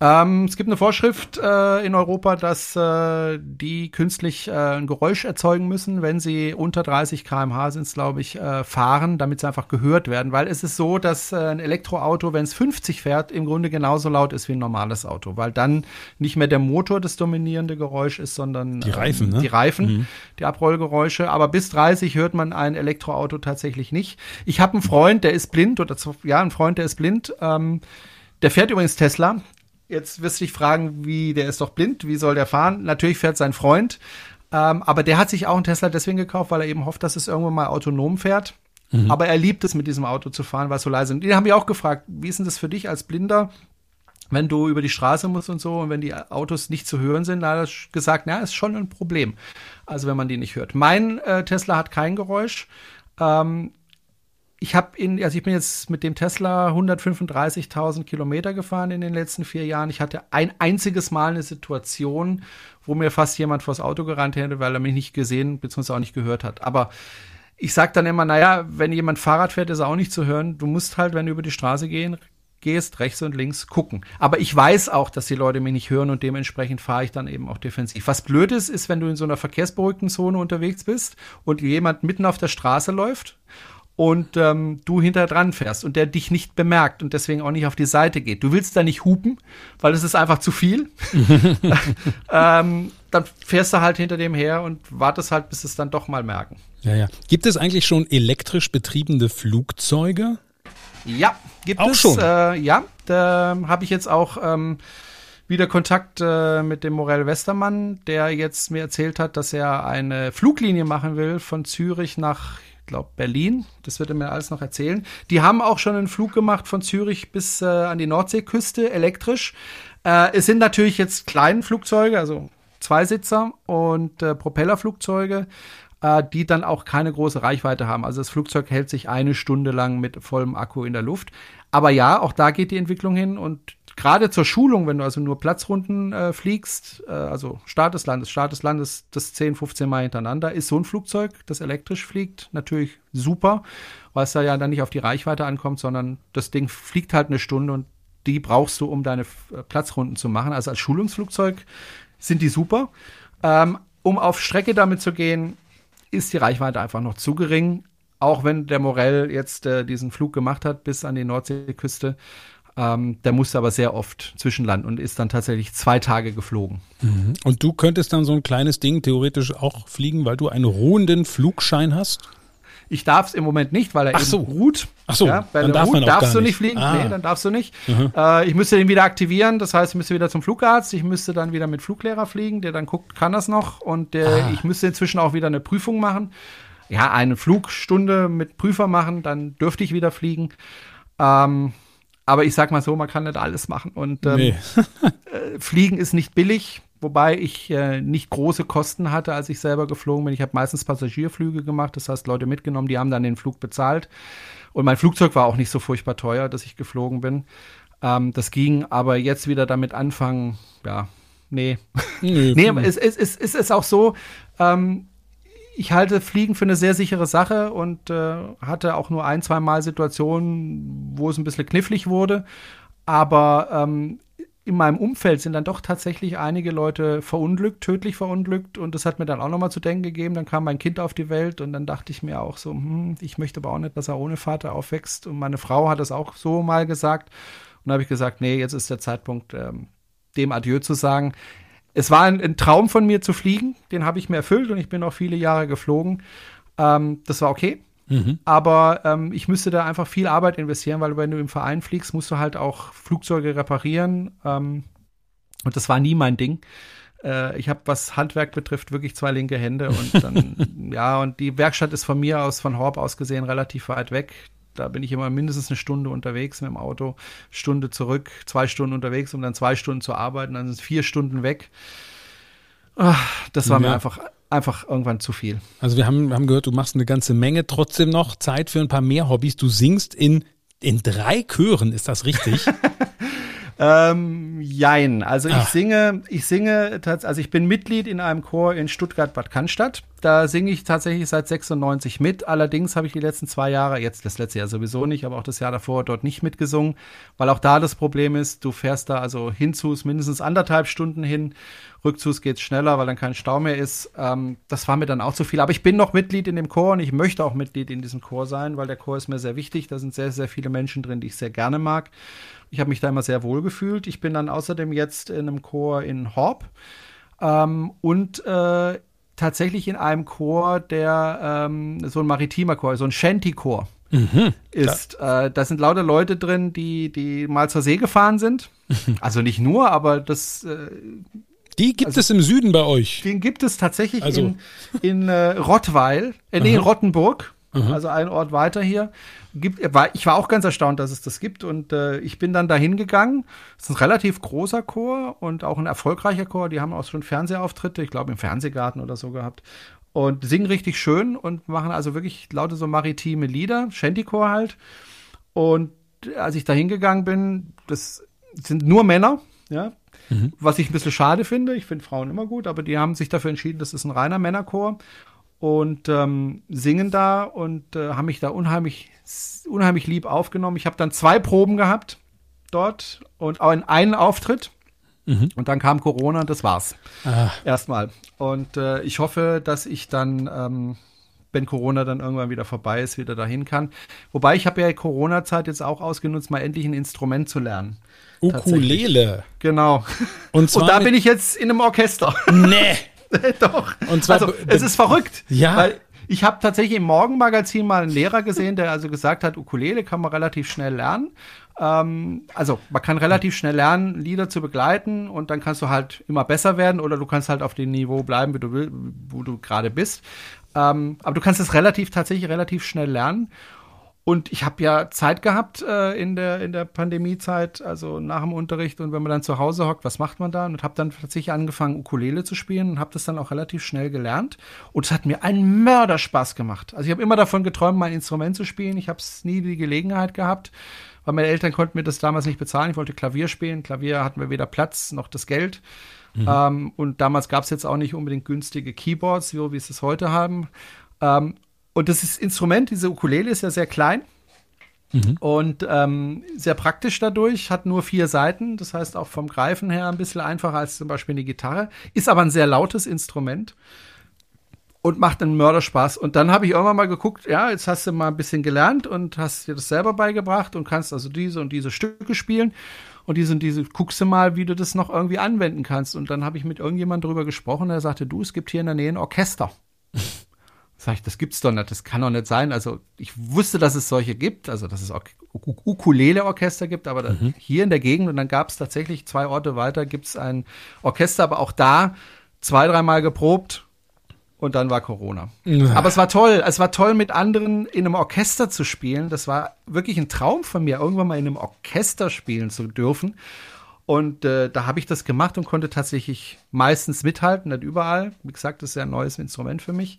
Ähm, es gibt eine Vorschrift äh, in Europa, dass äh, die künstlich äh, ein Geräusch erzeugen müssen, wenn sie unter 30 km/h sind, glaube ich, äh, fahren, damit sie einfach gehört werden. Weil es ist so, dass äh, ein Elektroauto, wenn es 50 fährt, im Grunde genauso laut ist wie ein normales Auto, weil dann nicht mehr der Motor das dominierende Geräusch ist, sondern die Reifen, ähm, ne? die Reifen, mhm. die Abrollgeräusche. Aber bis 30 hört man ein Elektroauto tatsächlich nicht. Ich habe einen Freund, der ist blind oder ja, ein Freund, der ist blind. Ähm, der fährt übrigens Tesla. Jetzt wirst du dich fragen, wie, der ist doch blind, wie soll der fahren? Natürlich fährt sein Freund, ähm, aber der hat sich auch einen Tesla deswegen gekauft, weil er eben hofft, dass es irgendwann mal autonom fährt. Mhm. Aber er liebt es, mit diesem Auto zu fahren, weil es so leise ist. Den haben wir auch gefragt, wie ist denn das für dich als Blinder, wenn du über die Straße musst und so und wenn die Autos nicht zu hören sind, da hat er gesagt, na, ist schon ein Problem. Also wenn man die nicht hört. Mein äh, Tesla hat kein Geräusch. Ähm, ich habe in, also ich bin jetzt mit dem Tesla 135.000 Kilometer gefahren in den letzten vier Jahren. Ich hatte ein einziges Mal eine Situation, wo mir fast jemand vors Auto gerannt hätte, weil er mich nicht gesehen bzw. auch nicht gehört hat. Aber ich sage dann immer, naja, wenn jemand Fahrrad fährt, ist er auch nicht zu hören. Du musst halt, wenn du über die Straße gehen, gehst, rechts und links gucken. Aber ich weiß auch, dass die Leute mich nicht hören und dementsprechend fahre ich dann eben auch defensiv. Was blöd ist, ist, wenn du in so einer verkehrsberuhigten Zone unterwegs bist und jemand mitten auf der Straße läuft und ähm, du hinter dran fährst und der dich nicht bemerkt und deswegen auch nicht auf die Seite geht. Du willst da nicht hupen, weil es ist einfach zu viel. ähm, dann fährst du halt hinter dem her und wartest halt, bis es dann doch mal merken. Ja, ja. Gibt es eigentlich schon elektrisch betriebene Flugzeuge? Ja, gibt auch es. Schon. Äh, ja, da habe ich jetzt auch ähm, wieder Kontakt äh, mit dem Morell Westermann, der jetzt mir erzählt hat, dass er eine Fluglinie machen will von Zürich nach glaube Berlin. Das wird er mir alles noch erzählen. Die haben auch schon einen Flug gemacht von Zürich bis äh, an die Nordseeküste elektrisch. Äh, es sind natürlich jetzt kleine Flugzeuge, also Zweisitzer und äh, Propellerflugzeuge, äh, die dann auch keine große Reichweite haben. Also das Flugzeug hält sich eine Stunde lang mit vollem Akku in der Luft. Aber ja, auch da geht die Entwicklung hin und gerade zur Schulung, wenn du also nur Platzrunden äh, fliegst, äh, also Start des Landes, Start des Landes, das 10, 15 Mal hintereinander, ist so ein Flugzeug, das elektrisch fliegt, natürlich super, weil es da ja dann nicht auf die Reichweite ankommt, sondern das Ding fliegt halt eine Stunde und die brauchst du, um deine äh, Platzrunden zu machen. Also als Schulungsflugzeug sind die super. Ähm, um auf Strecke damit zu gehen, ist die Reichweite einfach noch zu gering. Auch wenn der Morell jetzt äh, diesen Flug gemacht hat bis an die Nordseeküste, ähm, der musste aber sehr oft zwischenlanden und ist dann tatsächlich zwei Tage geflogen. Mhm. Und du könntest dann so ein kleines Ding theoretisch auch fliegen, weil du einen ruhenden Flugschein hast? Ich darf es im Moment nicht, weil er Ach so. ruht. Ach so, ja, dann darf man auch darfst gar du nicht fliegen. Ah. Nee, dann darfst du nicht. Äh, ich müsste den wieder aktivieren. Das heißt, ich müsste wieder zum Flugarzt. Ich müsste dann wieder mit Fluglehrer fliegen, der dann guckt, kann das noch. Und der, Ah. ich müsste inzwischen auch wieder eine Prüfung machen. Ja, eine Flugstunde mit Prüfer machen, dann dürfte ich wieder fliegen. Ähm, aber ich sag mal so, man kann nicht alles machen. Und ähm, Nee. Fliegen ist nicht billig, wobei ich äh, nicht große Kosten hatte, als ich selber geflogen bin. Ich habe meistens Passagierflüge gemacht, das heißt Leute mitgenommen, die haben dann den Flug bezahlt. Und mein Flugzeug war auch nicht so furchtbar teuer, dass ich geflogen bin. Ähm, das ging, aber jetzt wieder damit anfangen, ja, nee. Nee, aber es, es, es, es ist auch so, ähm, ich halte Fliegen für eine sehr sichere Sache und äh, hatte auch nur ein, zwei Mal Situationen, wo es ein bisschen knifflig wurde. Aber ähm, in meinem Umfeld sind dann doch tatsächlich einige Leute verunglückt, tödlich verunglückt. Und das hat mir dann auch nochmal zu denken gegeben. Dann kam mein Kind auf die Welt und dann dachte ich mir auch so, hm, ich möchte aber auch nicht, dass er ohne Vater aufwächst. Und meine Frau hat es auch so mal gesagt. Und da habe ich gesagt, nee, jetzt ist der Zeitpunkt, ähm, dem Adieu zu sagen. Es war ein, ein Traum von mir zu fliegen, den habe ich mir erfüllt und ich bin auch viele Jahre geflogen. Ähm, das war okay. Mhm. Aber ähm, ich müsste da einfach viel Arbeit investieren, weil wenn du im Verein fliegst, musst du halt auch Flugzeuge reparieren. Ähm, und das war nie mein Ding. Äh, ich habe, was Handwerk betrifft, wirklich zwei linke Hände. Und dann, ja, und die Werkstatt ist von mir aus, von Horb aus gesehen, relativ weit weg. Da bin ich immer mindestens eine Stunde unterwegs mit dem Auto, Stunde zurück, zwei Stunden unterwegs, um dann zwei Stunden zu arbeiten, dann sind es vier Stunden weg. Ah, das war Ja. mir einfach, einfach irgendwann zu viel. Also wir haben, haben gehört, du machst eine ganze Menge, trotzdem noch Zeit für ein paar mehr Hobbys. Du singst in, in drei Chören, ist das richtig? Ähm, jein. Also ich Ah. singe, ich singe, also ich bin Mitglied in einem Chor in Stuttgart-Bad Cannstatt. Da singe ich tatsächlich seit 96 mit. Allerdings habe ich die letzten zwei Jahre, jetzt das letzte Jahr sowieso nicht, aber auch das Jahr davor dort nicht mitgesungen, weil auch da das Problem ist, du fährst da also hinzu ist mindestens anderthalb Stunden hin, rückzus geht's schneller, weil dann kein Stau mehr ist. Ähm, das war mir dann auch zu viel. Aber ich bin noch Mitglied in dem Chor und ich möchte auch Mitglied in diesem Chor sein, weil der Chor ist mir sehr wichtig. Da sind sehr, sehr viele Menschen drin, die ich sehr gerne mag. Ich habe mich da immer sehr wohl gefühlt. Ich bin dann außerdem jetzt in einem Chor in Horb ähm, und äh, tatsächlich in einem Chor, der ähm, so ein maritimer Chor, so ein Shanty-Chor ist. Äh, da sind lauter Leute drin, die, die mal zur See gefahren sind. Also nicht nur, aber das äh, Die gibt es im Süden bei euch. den gibt es tatsächlich Also- in, in äh, Rottweil, äh, nee, in Rottenburg, also ein Ort weiter hier. Gibt, war, ich war auch ganz erstaunt, dass es das gibt und äh, ich bin dann dahin gegangen. Es ist ein relativ großer Chor und auch ein erfolgreicher Chor. Die haben auch schon Fernsehauftritte, ich glaube im Fernsehgarten oder so gehabt. Und singen richtig schön und machen also wirklich lauter so maritime Lieder, Shantychor halt. Und als ich da hingegangen bin, das sind nur Männer, ja, was ich ein bisschen schade finde. Ich finde Frauen immer gut, aber die haben sich dafür entschieden, das ist ein reiner Männerchor und ähm, singen da und äh, haben mich da unheimlich, unheimlich lieb aufgenommen. Ich habe dann zwei Proben gehabt dort und auch in einen Auftritt. Und dann kam Corona und das war's. Ah, Erstmal. Und äh, ich hoffe, dass ich dann, ähm, wenn Corona dann irgendwann wieder vorbei ist, wieder dahin kann. Wobei ich habe ja Corona-Zeit jetzt auch ausgenutzt, mal endlich ein Instrument zu lernen. Ukulele. Genau. Und zwar Und da bin ich jetzt in einem Orchester. Nee. Doch. Und zwar also, es ist verrückt. Ja. Weil ich habe tatsächlich im Morgenmagazin mal einen Lehrer gesehen, der also gesagt hat, Ukulele kann man relativ schnell lernen. Ähm, also man kann relativ schnell lernen, Lieder zu begleiten und dann kannst du halt immer besser werden oder du kannst halt auf dem Niveau bleiben, wie du will, wo du gerade bist. Ähm, aber du kannst es relativ, tatsächlich relativ schnell lernen. Und ich habe ja Zeit gehabt äh, in der in der Pandemiezeit, also nach dem Unterricht und wenn man dann zu Hause hockt, was macht man da? Und habe dann tatsächlich angefangen Ukulele zu spielen und habe das dann auch relativ schnell gelernt und es hat mir einen Mörderspaß gemacht. Also ich habe immer davon geträumt, mein Instrument zu spielen. Ich habe es nie die Gelegenheit gehabt, weil meine Eltern konnten mir das damals nicht bezahlen. Ich wollte Klavier spielen. Klavier hatten wir weder Platz noch das Geld. Ähm, und damals gab es jetzt auch nicht unbedingt günstige Keyboards, so wie es es heute haben. Ähm, und das ist Instrument, diese Ukulele ist ja sehr klein und ähm, sehr praktisch dadurch, hat nur vier Seiten, das heißt auch vom Greifen her ein bisschen einfacher als zum Beispiel eine Gitarre, ist aber ein sehr lautes Instrument und macht einen Mörderspaß. Und dann habe ich irgendwann mal geguckt, ja, jetzt hast du mal ein bisschen gelernt und hast dir das selber beigebracht und kannst also diese und diese Stücke spielen. Und diese und diese, guckst du mal, wie du das noch irgendwie anwenden kannst. Und dann habe ich mit irgendjemand drüber gesprochen, der sagte, du, es gibt hier in der Nähe ein Orchester. Sag ich, das gibt's doch nicht, das kann doch nicht sein. Also ich wusste, dass es solche gibt, also dass es auch Ukulele-Orchester gibt, aber mhm. hier in der Gegend und dann gab es tatsächlich zwei Orte weiter, gibt's ein Orchester, aber auch da zwei, dreimal geprobt und dann war Corona. Ja. Aber es war toll, es war toll mit anderen in einem Orchester zu spielen. Das war wirklich ein Traum von mir, irgendwann mal in einem Orchester spielen zu dürfen. Und äh, da habe ich das gemacht und konnte tatsächlich meistens mithalten, nicht überall. Wie gesagt, das ist ja ein neues Instrument für mich.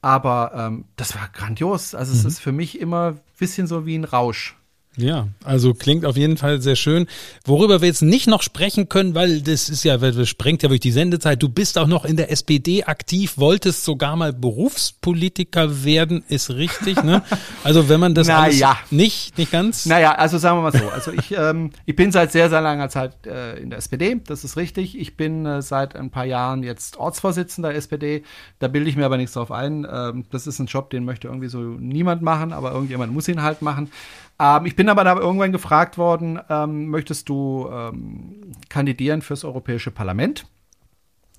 Aber ähm, das war grandios. Also mhm. es ist für mich immer ein bisschen so wie ein Rausch. Ja, also klingt auf jeden Fall sehr schön. Worüber wir jetzt nicht noch sprechen können, weil das ist ja, das sprengt ja wirklich die Sendezeit. Du bist auch noch in der SPD aktiv, wolltest sogar mal Berufspolitiker werden, ist richtig, ne? Also wenn man das naja. nicht, nicht ganz. Naja, also sagen wir mal so. Also ich, ähm, ich bin seit sehr, sehr langer Zeit äh, in der SPD, das ist richtig. Ich bin äh, seit ein paar Jahren jetzt Ortsvorsitzender der SPD. Da bilde ich mir aber nichts drauf ein. Ähm, das ist ein Job, den möchte irgendwie so niemand machen, aber irgendjemand muss ihn halt machen. Ähm, ich bin aber da irgendwann gefragt worden, ähm, möchtest du ähm, kandidieren fürs Europäische Parlament?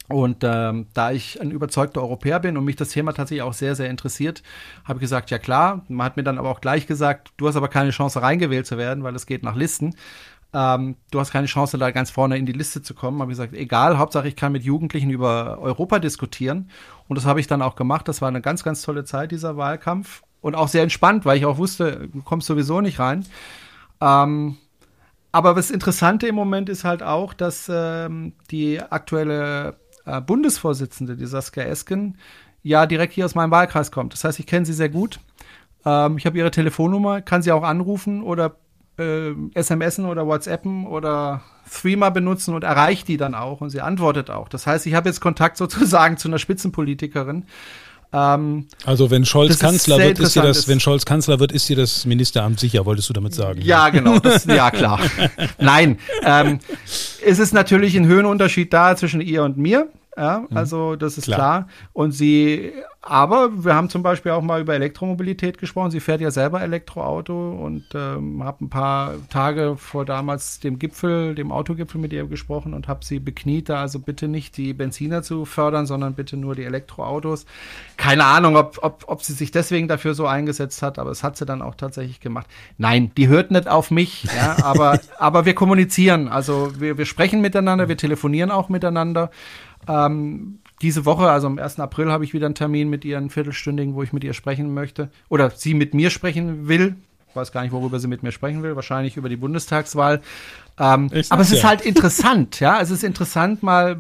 Und ähm, da ich ein überzeugter Europäer bin und mich das Thema tatsächlich auch sehr, sehr interessiert, habe ich gesagt, ja klar. Man hat mir dann aber auch gleich gesagt, du hast aber keine Chance reingewählt zu werden, weil es geht nach Listen. Ähm, du hast keine Chance, da ganz vorne in die Liste zu kommen. Habe ich gesagt, egal, Hauptsache ich kann mit Jugendlichen über Europa diskutieren. Und das habe ich dann auch gemacht. Das war eine ganz, ganz tolle Zeit, dieser Wahlkampf und auch sehr entspannt, weil ich auch wusste, du kommst sowieso nicht rein. Ähm, aber das Interessante im Moment ist halt auch, dass ähm, die aktuelle äh, Bundesvorsitzende, die Saskia Esken, ja direkt hier aus meinem Wahlkreis kommt. Das heißt, ich kenne sie sehr gut. Ähm, ich habe ihre Telefonnummer, kann sie auch anrufen oder äh, SMSen oder WhatsAppen oder Threema benutzen und erreicht die dann auch und sie antwortet auch. Das heißt, ich habe jetzt Kontakt sozusagen zu einer Spitzenpolitikerin. Ähm, also wenn Scholz Kanzler wird, ist dir das, wenn Scholz Kanzler wird, ist dir das Ministeramt sicher, wolltest du damit sagen? Ja, genau, das, ja klar. Nein, ähm, es ist natürlich ein Höhenunterschied da zwischen ihr und mir. Ja, mhm. also das ist klar. klar. Und sie, aber wir haben zum Beispiel auch mal über Elektromobilität gesprochen. Sie fährt ja selber Elektroauto und ähm, habe ein paar Tage vor damals dem Gipfel, dem Autogipfel mit ihr gesprochen und habe sie bekniet, da also bitte nicht die Benziner zu fördern, sondern bitte nur die Elektroautos. Keine Ahnung, ob, ob, ob sie sich deswegen dafür so eingesetzt hat, aber es hat sie dann auch tatsächlich gemacht. Nein, die hört nicht auf mich, ja, aber, aber wir kommunizieren. Also wir, wir sprechen miteinander, wir telefonieren auch miteinander. Ähm, diese Woche, also am 1. April, habe ich wieder einen Termin mit ihr, einen viertelstündigen, wo ich mit ihr sprechen möchte. Oder sie mit mir sprechen will. Ich weiß gar nicht, worüber sie mit mir sprechen will. Wahrscheinlich über die Bundestagswahl. Ähm, aber es ist halt interessant, ja. Es ist interessant, mal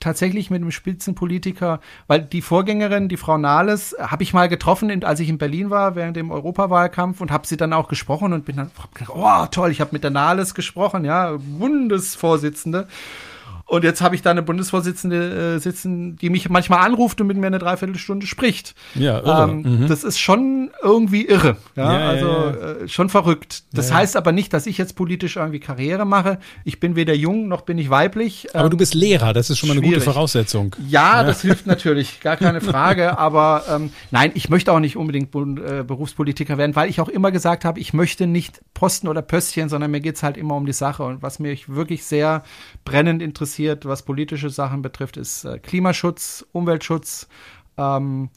tatsächlich mit einem Spitzenpolitiker, weil die Vorgängerin, die Frau Nahles, habe ich mal getroffen, als ich in Berlin war während dem Europawahlkampf und habe sie dann auch gesprochen und bin dann, oh toll, ich habe mit der Nahles gesprochen, ja, Bundesvorsitzende. Und jetzt habe ich da eine Bundesvorsitzende äh, sitzen, die mich manchmal anruft und mit mir eine Dreiviertelstunde spricht. Ja, irre. Ähm, mhm. Das ist schon irgendwie irre. Ja, ja also ja, ja. Äh, schon verrückt. Das heißt aber nicht, dass ich jetzt politisch irgendwie Karriere mache. Ich bin weder jung noch bin ich weiblich. Aber ähm, du bist Lehrer, das ist schon mal eine schwierig. gute Voraussetzung. Ja, das hilft natürlich, gar keine Frage. aber ähm, nein, ich möchte auch nicht unbedingt äh, Berufspolitiker werden, weil ich auch immer gesagt habe, ich möchte nicht Posten oder Pöstchen, sondern mir geht's halt immer um die Sache. Und was mich wirklich sehr brennend interessiert, interessiert, was politische Sachen betrifft, ist äh, Klimaschutz, Umweltschutz, ähm,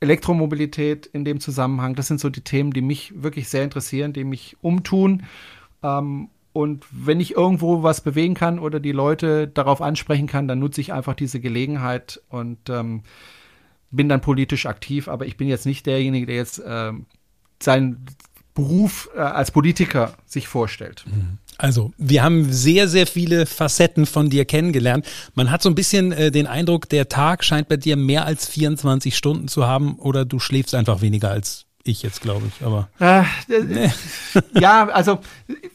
Elektromobilität in dem Zusammenhang. Das sind so die Themen, die mich wirklich sehr interessieren, die mich umtun. Ähm, und wenn ich irgendwo was bewegen kann oder die Leute darauf ansprechen kann, dann nutze ich einfach diese Gelegenheit und ähm, bin dann politisch aktiv. Aber ich bin jetzt nicht derjenige, der jetzt äh, seinen Beruf äh, als Politiker sich vorstellt. Mhm. Also, wir haben sehr, sehr viele Facetten von dir kennengelernt. Man hat so ein bisschen äh, den Eindruck, der Tag scheint bei dir mehr als 24 Stunden zu haben oder du schläfst einfach weniger als ich jetzt, glaube ich, aber. Äh, nee. Ja, also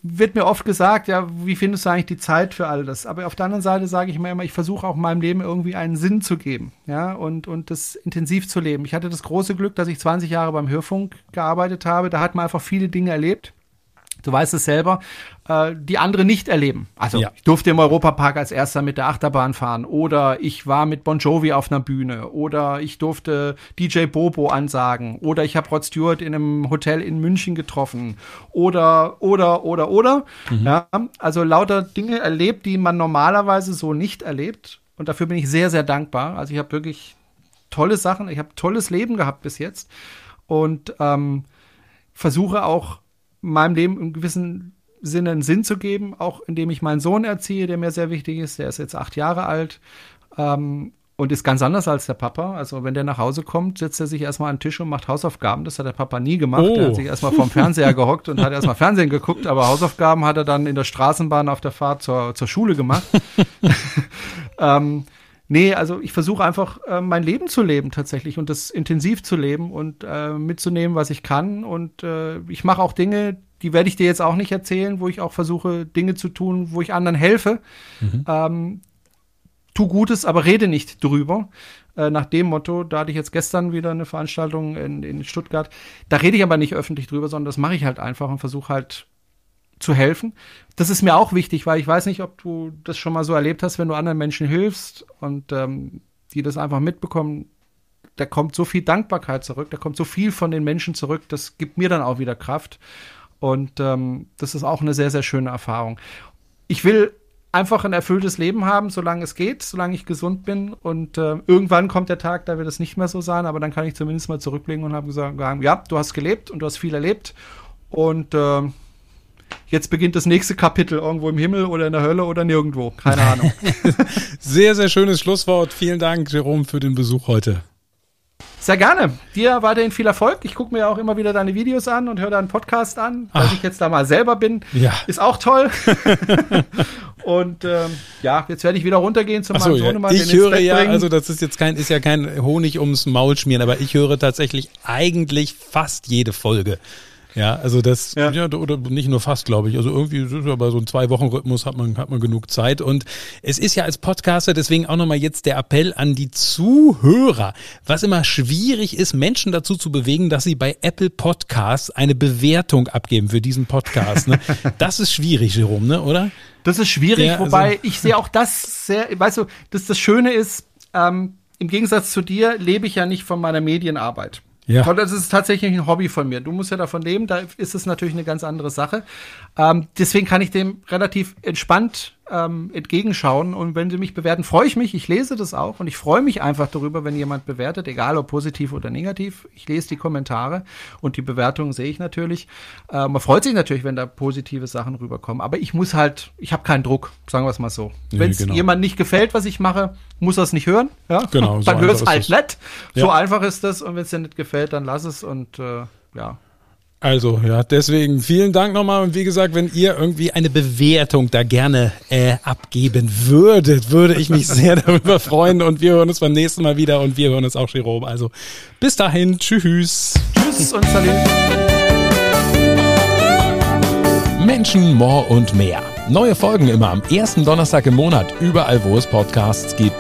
wird mir oft gesagt, ja, wie findest du eigentlich die Zeit für all das? Aber auf der anderen Seite sage ich mir immer, ich versuche auch meinem Leben irgendwie einen Sinn zu geben, ja, und, und das intensiv zu leben. Ich hatte das große Glück, dass ich 20 Jahre beim Hörfunk gearbeitet habe. Da hat man einfach viele Dinge erlebt du weißt es selber, äh, die andere nicht erleben. Also ja. ich durfte im Europapark als erster mit der Achterbahn fahren oder ich war mit Bon Jovi auf einer Bühne oder ich durfte DJ Bobo ansagen oder ich habe Rod Stewart in einem Hotel in München getroffen oder oder oder oder. Mhm. Ja, also lauter Dinge erlebt, die man normalerweise so nicht erlebt und dafür bin ich sehr sehr dankbar. Also ich habe wirklich tolle Sachen, ich habe tolles Leben gehabt bis jetzt und ähm, versuche auch meinem Leben im gewissen Sinne einen Sinn zu geben, auch indem ich meinen Sohn erziehe, der mir sehr wichtig ist. Der ist jetzt acht Jahre alt ähm, und ist ganz anders als der Papa. Also wenn der nach Hause kommt, setzt er sich erstmal an den Tisch und macht Hausaufgaben. Das hat der Papa nie gemacht. Oh. Er hat sich erstmal vom Fernseher gehockt und hat erstmal Fernsehen geguckt, aber Hausaufgaben hat er dann in der Straßenbahn auf der Fahrt zur, zur Schule gemacht. ähm, nee, also ich versuche einfach äh, mein Leben zu leben tatsächlich und das intensiv zu leben und äh, mitzunehmen, was ich kann. Und äh, ich mache auch Dinge, die werde ich dir jetzt auch nicht erzählen, wo ich auch versuche, Dinge zu tun, wo ich anderen helfe. Mhm. Ähm, tu Gutes, aber rede nicht drüber. Äh, nach dem Motto, da hatte ich jetzt gestern wieder eine Veranstaltung in, in Stuttgart. Da rede ich aber nicht öffentlich drüber, sondern das mache ich halt einfach und versuche halt zu helfen. Das ist mir auch wichtig, weil ich weiß nicht, ob du das schon mal so erlebt hast, wenn du anderen Menschen hilfst und ähm, die das einfach mitbekommen. Da kommt so viel Dankbarkeit zurück, da kommt so viel von den Menschen zurück, das gibt mir dann auch wieder Kraft. Und ähm, das ist auch eine sehr, sehr schöne Erfahrung. Ich will einfach ein erfülltes Leben haben, solange es geht, solange ich gesund bin. Und äh, irgendwann kommt der Tag, da wird es nicht mehr so sein, aber dann kann ich zumindest mal zurückblicken und habe gesagt, ja, du hast gelebt und du hast viel erlebt. Und äh, jetzt beginnt das nächste Kapitel irgendwo im Himmel oder in der Hölle oder nirgendwo. Keine Ahnung. sehr, sehr schönes Schlusswort. Vielen Dank, Jerome, für den Besuch heute. Sehr gerne. Dir weiterhin viel Erfolg. Ich gucke mir auch immer wieder deine Videos an und höre deinen Podcast an. Dass Ach. ich jetzt da mal selber bin, ja. ist auch toll. und ähm, ja, jetzt werde ich wieder runtergehen zu meinem so, Sohnemann. Ja. Ich höre ja, bringen. also das ist jetzt kein, ist ja kein Honig ums Maul schmieren, aber ich höre tatsächlich eigentlich fast jede Folge. Ja, also das, ja. ja. oder nicht nur fast, glaube ich. Also irgendwie bei so einem Zwei-Wochen-Rhythmus hat man, hat man genug Zeit. Und es ist ja als Podcaster deswegen auch nochmal jetzt der Appell an die Zuhörer, was immer schwierig ist, Menschen dazu zu bewegen, dass sie bei Apple Podcasts eine Bewertung abgeben für diesen Podcast. Ne? Das ist schwierig, Jerome, ne, oder? Das ist schwierig, ja, also wobei ich sehe auch das sehr, weißt du, dass das Schöne ist, ähm, im Gegensatz zu dir lebe ich ja nicht von meiner Medienarbeit. Ja. Das ist tatsächlich ein Hobby von mir. Du musst ja davon leben, da ist es natürlich eine ganz andere Sache. Ähm, deswegen kann ich dem relativ entspannt ähm, entgegenschauen. Und wenn sie mich bewerten, freue ich mich. Ich lese das auch und ich freue mich einfach darüber, wenn jemand bewertet, egal ob positiv oder negativ. Ich lese die Kommentare und die Bewertungen sehe ich natürlich. Äh, man freut sich natürlich, wenn da positive Sachen rüberkommen. Aber ich muss halt, ich habe keinen Druck, sagen wir es mal so. Nee, wenn es genau. jemand nicht gefällt, was ich mache, muss er es nicht hören. Ja? Genau, so dann hör es halt nicht. So ja. einfach ist das. Und wenn es dir nicht gefällt, dann lass es und äh, ja. Also, ja, deswegen vielen Dank nochmal. Und wie gesagt, wenn ihr irgendwie eine Bewertung da gerne äh, abgeben würdet, würde ich mich sehr darüber freuen. Und wir hören uns beim nächsten Mal wieder und wir hören uns auch, Jerome. Also, bis dahin. Tschüss. Tschüss und salut. Menschen, More und mehr. Neue Folgen immer am ersten Donnerstag im Monat, überall, wo es Podcasts gibt.